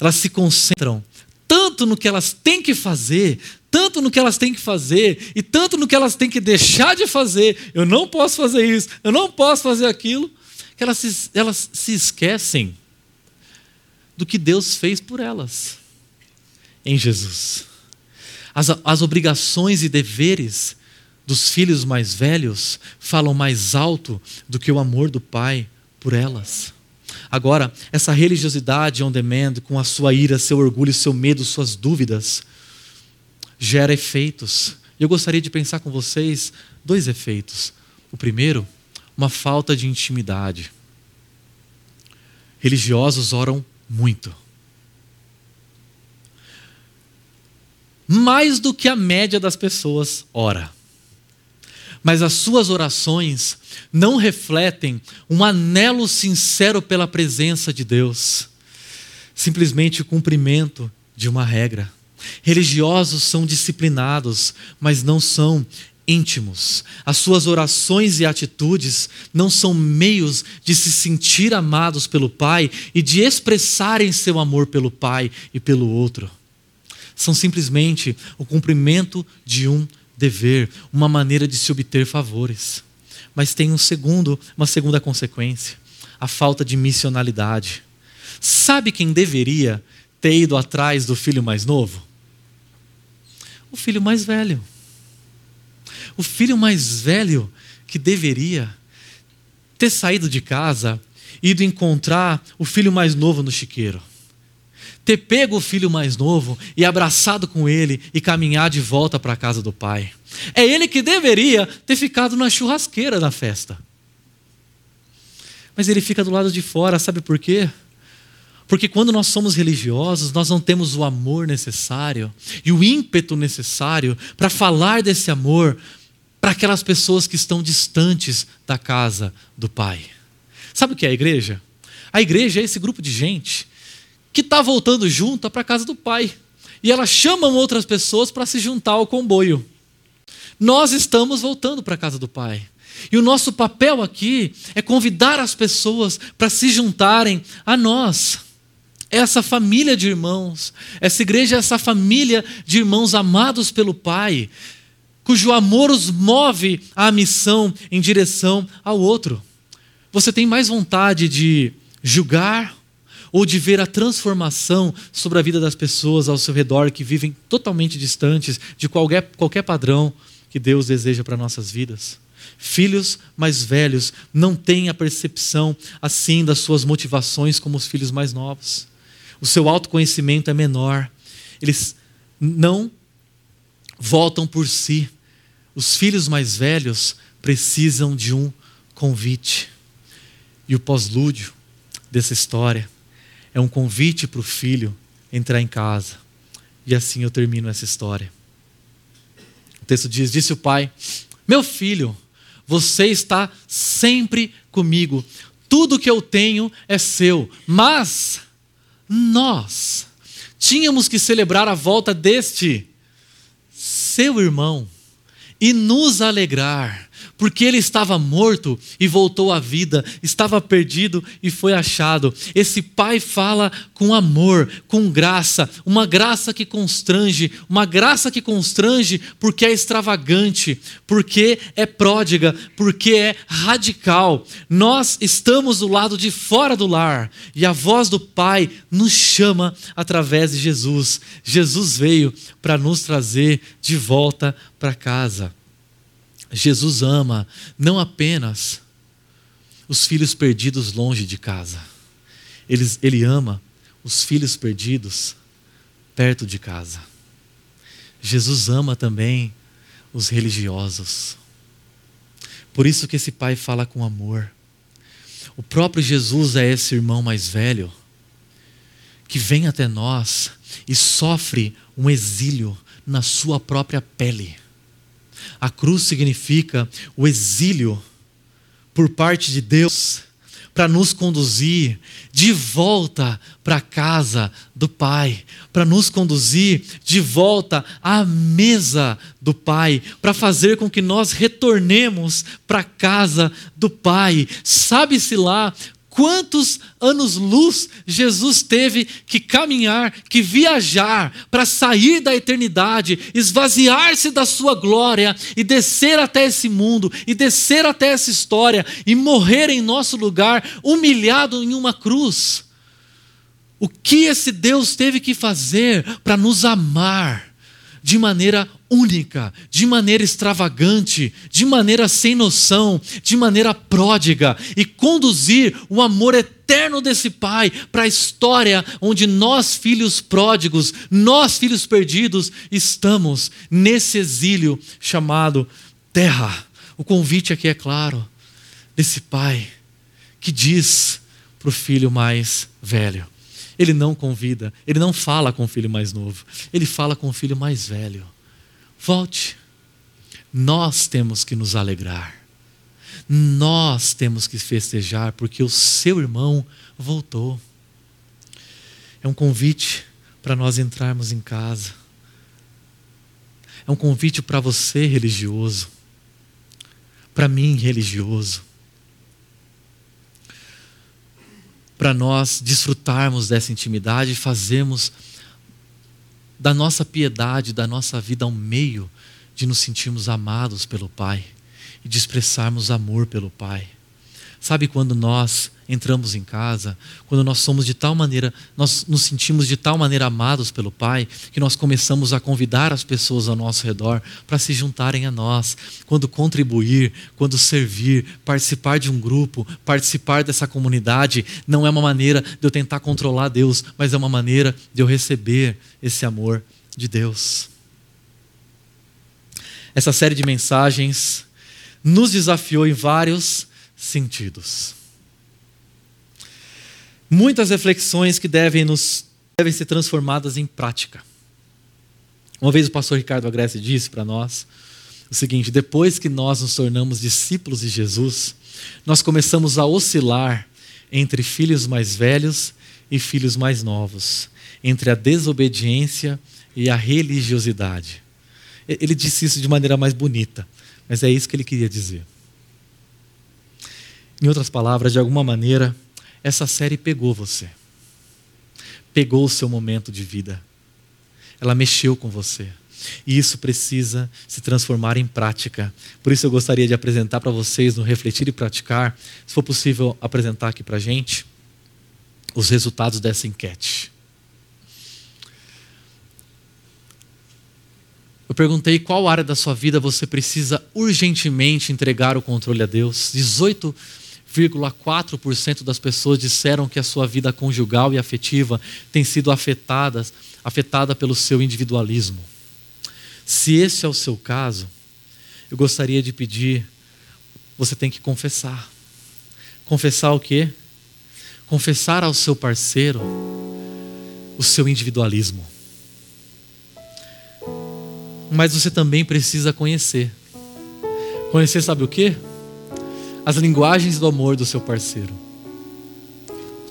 Elas se concentram tanto no que elas têm que fazer, tanto no que elas têm que fazer e tanto no que elas têm que deixar de fazer. Eu não posso fazer isso, eu não posso fazer aquilo, que elas se, elas se esquecem do que Deus fez por elas em Jesus. As, as obrigações e deveres dos filhos mais velhos falam mais alto do que o amor do pai por elas. Agora, essa religiosidade on demand, com a sua ira, seu orgulho, seu medo, suas dúvidas, gera efeitos. Eu gostaria de pensar com vocês dois efeitos. O primeiro, uma falta de intimidade. Religiosos oram muito. Mais do que a média das pessoas ora mas as suas orações não refletem um anelo sincero pela presença de Deus, simplesmente o cumprimento de uma regra. Religiosos são disciplinados, mas não são íntimos. As suas orações e atitudes não são meios de se sentir amados pelo Pai e de expressarem seu amor pelo Pai e pelo outro. São simplesmente o cumprimento de um dever, uma maneira de se obter favores. Mas tem um segundo, uma segunda consequência: a falta de missionalidade. Sabe quem deveria ter ido atrás do filho mais novo? O filho mais velho. O filho mais velho que deveria ter saído de casa, ido encontrar o filho mais novo no chiqueiro ter pego o filho mais novo e abraçado com ele e caminhar de volta para a casa do pai. É ele que deveria ter ficado na churrasqueira da festa. Mas ele fica do lado de fora, sabe por quê? Porque quando nós somos religiosos, nós não temos o amor necessário e o ímpeto necessário para falar desse amor para aquelas pessoas que estão distantes da casa do Pai. Sabe o que é a igreja? A igreja é esse grupo de gente que está voltando junto para a casa do pai. E elas chamam outras pessoas para se juntar ao comboio. Nós estamos voltando para a casa do pai. E o nosso papel aqui é convidar as pessoas para se juntarem a nós. Essa família de irmãos, essa igreja é essa família de irmãos amados pelo Pai, cujo amor os move à missão em direção ao outro. Você tem mais vontade de julgar ou de ver a transformação sobre a vida das pessoas ao seu redor que vivem totalmente distantes de qualquer, qualquer padrão que Deus deseja para nossas vidas. Filhos mais velhos não têm a percepção assim das suas motivações como os filhos mais novos. O seu autoconhecimento é menor. Eles não voltam por si. Os filhos mais velhos precisam de um convite. E o pós-lúdio dessa história é um convite para o filho entrar em casa. E assim eu termino essa história. O texto diz: Disse o pai, meu filho, você está sempre comigo, tudo que eu tenho é seu, mas nós tínhamos que celebrar a volta deste seu irmão e nos alegrar porque ele estava morto e voltou à vida, estava perdido e foi achado. Esse pai fala com amor, com graça, uma graça que constrange, uma graça que constrange porque é extravagante, porque é pródiga, porque é radical. Nós estamos do lado de fora do lar e a voz do pai nos chama através de Jesus. Jesus veio para nos trazer de volta para casa. Jesus ama não apenas os filhos perdidos longe de casa, ele, ele ama os filhos perdidos perto de casa. Jesus ama também os religiosos. Por isso que esse pai fala com amor. O próprio Jesus é esse irmão mais velho que vem até nós e sofre um exílio na sua própria pele a cruz significa o exílio por parte de Deus para nos conduzir de volta para a casa do Pai, para nos conduzir de volta à mesa do Pai, para fazer com que nós retornemos para a casa do Pai. Sabe-se lá Quantos anos-luz Jesus teve que caminhar, que viajar, para sair da eternidade, esvaziar-se da sua glória e descer até esse mundo, e descer até essa história, e morrer em nosso lugar, humilhado em uma cruz. O que esse Deus teve que fazer para nos amar de maneira única, de maneira extravagante, de maneira sem noção, de maneira pródiga e conduzir o amor eterno desse Pai para a história onde nós, filhos pródigos, nós, filhos perdidos, estamos nesse exílio chamado terra. O convite aqui é claro, desse Pai que diz para o filho mais velho. Ele não convida, ele não fala com o filho mais novo, ele fala com o filho mais velho. Volte. Nós temos que nos alegrar. Nós temos que festejar porque o seu irmão voltou. É um convite para nós entrarmos em casa. É um convite para você, religioso. Para mim, religioso. Para nós desfrutarmos dessa intimidade e fazermos da nossa piedade, da nossa vida, um meio de nos sentirmos amados pelo Pai e de expressarmos amor pelo Pai. Sabe quando nós entramos em casa, quando nós somos de tal maneira, nós nos sentimos de tal maneira amados pelo Pai, que nós começamos a convidar as pessoas ao nosso redor para se juntarem a nós, quando contribuir, quando servir, participar de um grupo, participar dessa comunidade, não é uma maneira de eu tentar controlar Deus, mas é uma maneira de eu receber esse amor de Deus. Essa série de mensagens nos desafiou em vários sentidos. Muitas reflexões que devem, nos, devem ser transformadas em prática. Uma vez o pastor Ricardo Agreste disse para nós o seguinte: depois que nós nos tornamos discípulos de Jesus, nós começamos a oscilar entre filhos mais velhos e filhos mais novos, entre a desobediência e a religiosidade. Ele disse isso de maneira mais bonita, mas é isso que ele queria dizer. Em outras palavras, de alguma maneira, essa série pegou você. Pegou o seu momento de vida. Ela mexeu com você. E isso precisa se transformar em prática. Por isso eu gostaria de apresentar para vocês no Refletir e Praticar, se for possível apresentar aqui para a gente, os resultados dessa enquete. Eu perguntei qual área da sua vida você precisa urgentemente entregar o controle a Deus. 18 0,4% das pessoas disseram que a sua vida conjugal e afetiva tem sido afetada, afetada pelo seu individualismo. Se esse é o seu caso, eu gostaria de pedir, você tem que confessar. Confessar o quê? Confessar ao seu parceiro o seu individualismo. Mas você também precisa conhecer. Conhecer, sabe o que? As linguagens do amor do seu parceiro.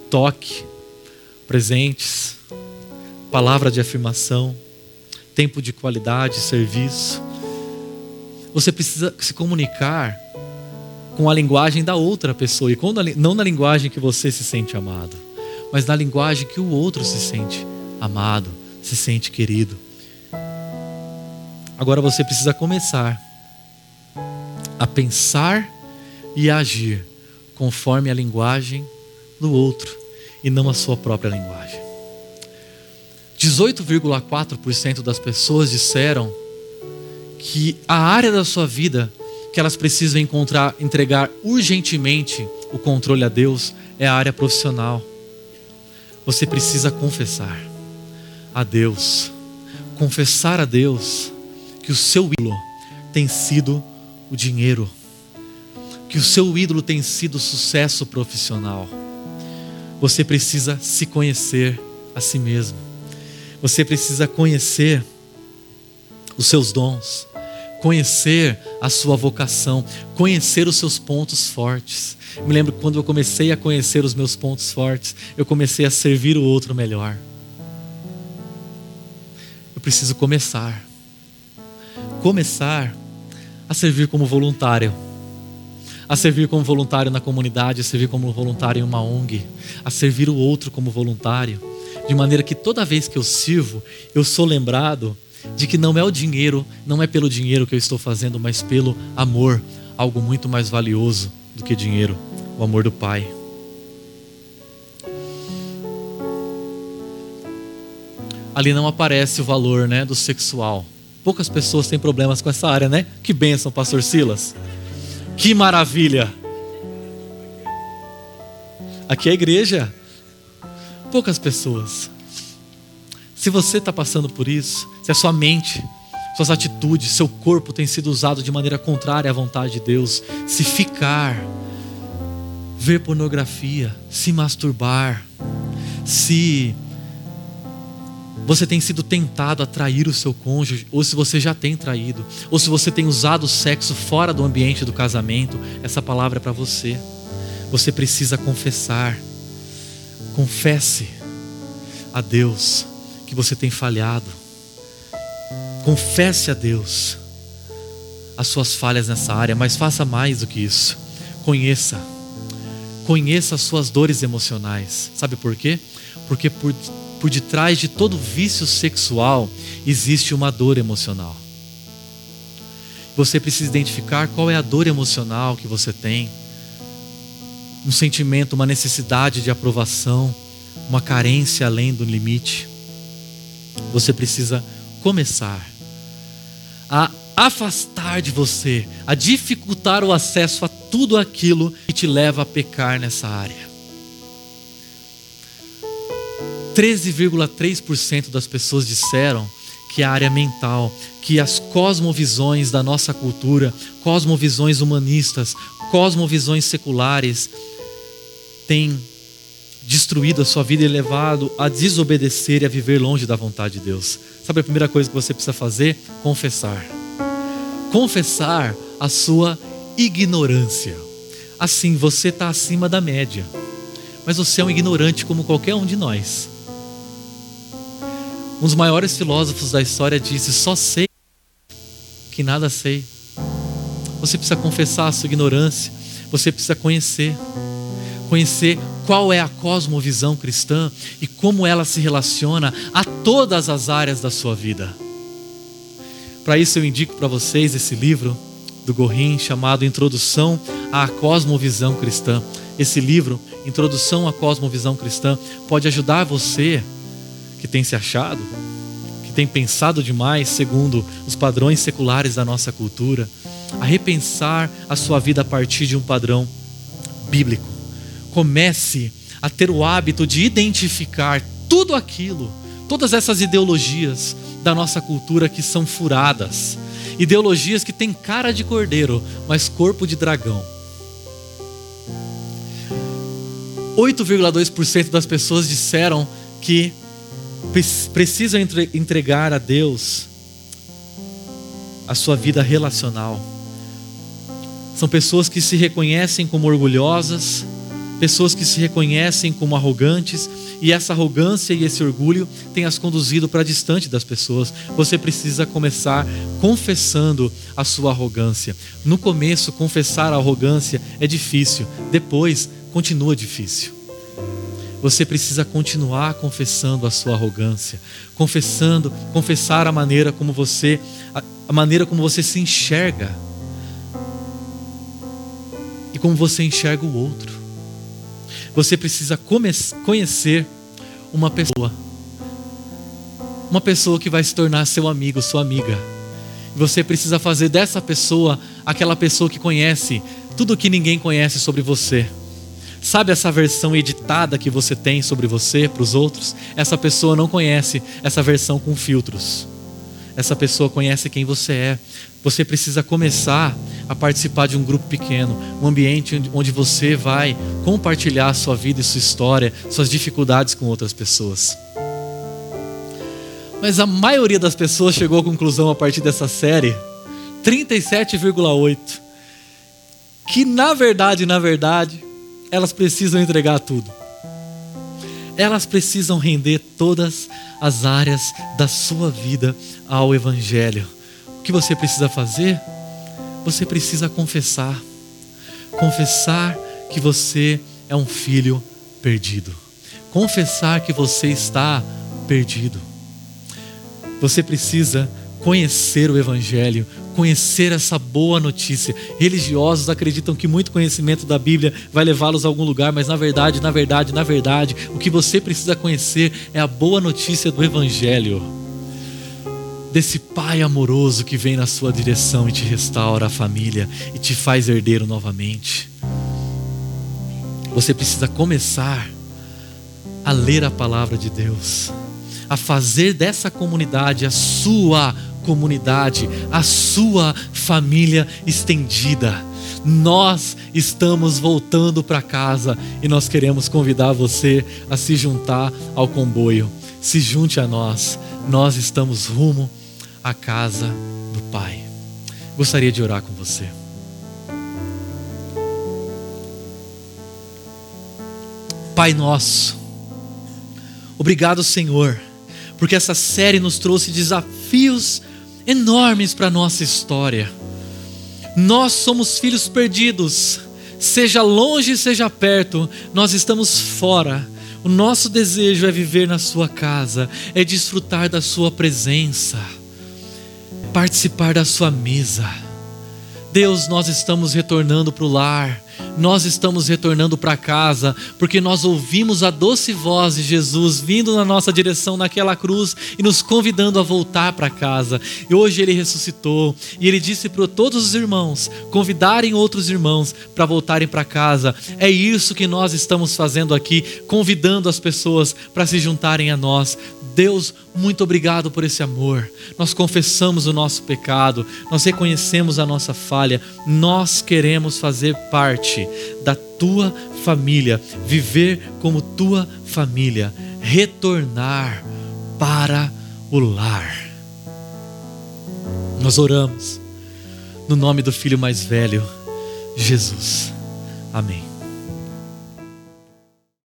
Toque, presentes, palavra de afirmação, tempo de qualidade, serviço. Você precisa se comunicar com a linguagem da outra pessoa e não na linguagem que você se sente amado, mas na linguagem que o outro se sente amado, se sente querido. Agora você precisa começar a pensar e agir conforme a linguagem do outro e não a sua própria linguagem. 18,4% das pessoas disseram que a área da sua vida que elas precisam encontrar, entregar urgentemente o controle a Deus é a área profissional. Você precisa confessar a Deus, confessar a Deus que o seu ídolo tem sido o dinheiro, que o seu ídolo tem sido sucesso profissional. Você precisa se conhecer a si mesmo. Você precisa conhecer os seus dons conhecer a sua vocação, conhecer os seus pontos fortes. Me lembro quando eu comecei a conhecer os meus pontos fortes, eu comecei a servir o outro melhor. Eu preciso começar. Começar a servir como voluntário. A servir como voluntário na comunidade, a servir como voluntário em uma ONG, a servir o outro como voluntário, de maneira que toda vez que eu sirvo, eu sou lembrado de que não é o dinheiro, não é pelo dinheiro que eu estou fazendo, mas pelo amor, algo muito mais valioso do que dinheiro, o amor do Pai. Ali não aparece o valor, né, do sexual. Poucas pessoas têm problemas com essa área, né? Que bênção, pastor Silas. Que maravilha. Aqui é a igreja. Poucas pessoas. Se você está passando por isso, se a sua mente, suas atitudes, seu corpo tem sido usado de maneira contrária à vontade de Deus, se ficar, ver pornografia, se masturbar, se você tem sido tentado a trair o seu cônjuge, ou se você já tem traído, ou se você tem usado o sexo fora do ambiente do casamento, essa palavra é para você. Você precisa confessar. Confesse a Deus que você tem falhado. Confesse a Deus as suas falhas nessa área, mas faça mais do que isso. Conheça. Conheça as suas dores emocionais. Sabe por quê? Porque por, por detrás de todo vício sexual existe uma dor emocional. Você precisa identificar qual é a dor emocional que você tem. Um sentimento, uma necessidade de aprovação, uma carência além do limite você precisa começar a afastar de você, a dificultar o acesso a tudo aquilo que te leva a pecar nessa área. 13,3% das pessoas disseram que a área mental, que as cosmovisões da nossa cultura, cosmovisões humanistas, cosmovisões seculares, têm destruído a sua vida e levado a desobedecer e a viver longe da vontade de Deus. Sabe a primeira coisa que você precisa fazer? Confessar. Confessar a sua ignorância. Assim, você está acima da média, mas você é um ignorante como qualquer um de nós. Um dos maiores filósofos da história disse: Só sei que nada sei. Você precisa confessar a sua ignorância, você precisa conhecer conhecer qual é a cosmovisão cristã e como ela se relaciona a todas as áreas da sua vida. Para isso eu indico para vocês esse livro do Gorin chamado Introdução à Cosmovisão Cristã. Esse livro, Introdução à Cosmovisão Cristã, pode ajudar você que tem se achado, que tem pensado demais segundo os padrões seculares da nossa cultura, a repensar a sua vida a partir de um padrão bíblico comece a ter o hábito de identificar tudo aquilo, todas essas ideologias da nossa cultura que são furadas, ideologias que têm cara de cordeiro, mas corpo de dragão. 8,2% das pessoas disseram que precisam entre- entregar a Deus a sua vida relacional. São pessoas que se reconhecem como orgulhosas, pessoas que se reconhecem como arrogantes, e essa arrogância e esse orgulho têm as conduzido para distante das pessoas. Você precisa começar confessando a sua arrogância. No começo, confessar a arrogância é difícil, depois, continua difícil. Você precisa continuar confessando a sua arrogância, confessando, confessar a maneira como você, a, maneira como você se enxerga e como você enxerga o outro. Você precisa conhecer uma pessoa, uma pessoa que vai se tornar seu amigo, sua amiga. Você precisa fazer dessa pessoa aquela pessoa que conhece tudo que ninguém conhece sobre você. Sabe essa versão editada que você tem sobre você para os outros? Essa pessoa não conhece essa versão com filtros. Essa pessoa conhece quem você é. Você precisa começar a participar de um grupo pequeno, um ambiente onde- você vai compartilhar sua vida e sua história, suas dificuldades com outras pessoas. Mas a maioria das pessoas chegou à conclusão a partir dessa série, 37,8, que na verdade, na verdade, elas precisam entregar tudo. Elas precisam render todas as áreas da sua vida ao Evangelho. O que você precisa fazer? Você precisa confessar. Confessar que você é um filho perdido. Confessar que você está perdido. Você precisa conhecer o Evangelho, conhecer essa boa notícia. Religiosos acreditam que muito conhecimento da Bíblia vai levá-los a algum lugar, mas na verdade, na verdade, na verdade, o que você precisa conhecer é a boa notícia do Evangelho. Desse Pai amoroso que vem na sua direção e te restaura a família e te faz herdeiro novamente. Você precisa começar a ler a palavra de Deus, a fazer dessa comunidade a sua comunidade, a sua família estendida. Nós estamos voltando para casa e nós queremos convidar você a se juntar ao comboio. Se junte a nós. Nós estamos rumo à casa do Pai. Gostaria de orar com você. Pai nosso, obrigado, Senhor, porque essa série nos trouxe desafios enormes para a nossa história. Nós somos filhos perdidos, seja longe, seja perto, nós estamos fora. O nosso desejo é viver na Sua casa, é desfrutar da Sua presença, participar da Sua mesa. Deus, nós estamos retornando para o lar, nós estamos retornando para casa, porque nós ouvimos a doce voz de Jesus vindo na nossa direção naquela cruz e nos convidando a voltar para casa. E hoje ele ressuscitou e ele disse para todos os irmãos convidarem outros irmãos para voltarem para casa. É isso que nós estamos fazendo aqui, convidando as pessoas para se juntarem a nós. Deus, muito obrigado por esse amor. Nós confessamos o nosso pecado, nós reconhecemos a nossa falha, nós queremos fazer parte da tua família, viver como tua família, retornar para o lar. Nós oramos no nome do filho mais velho, Jesus. Amém.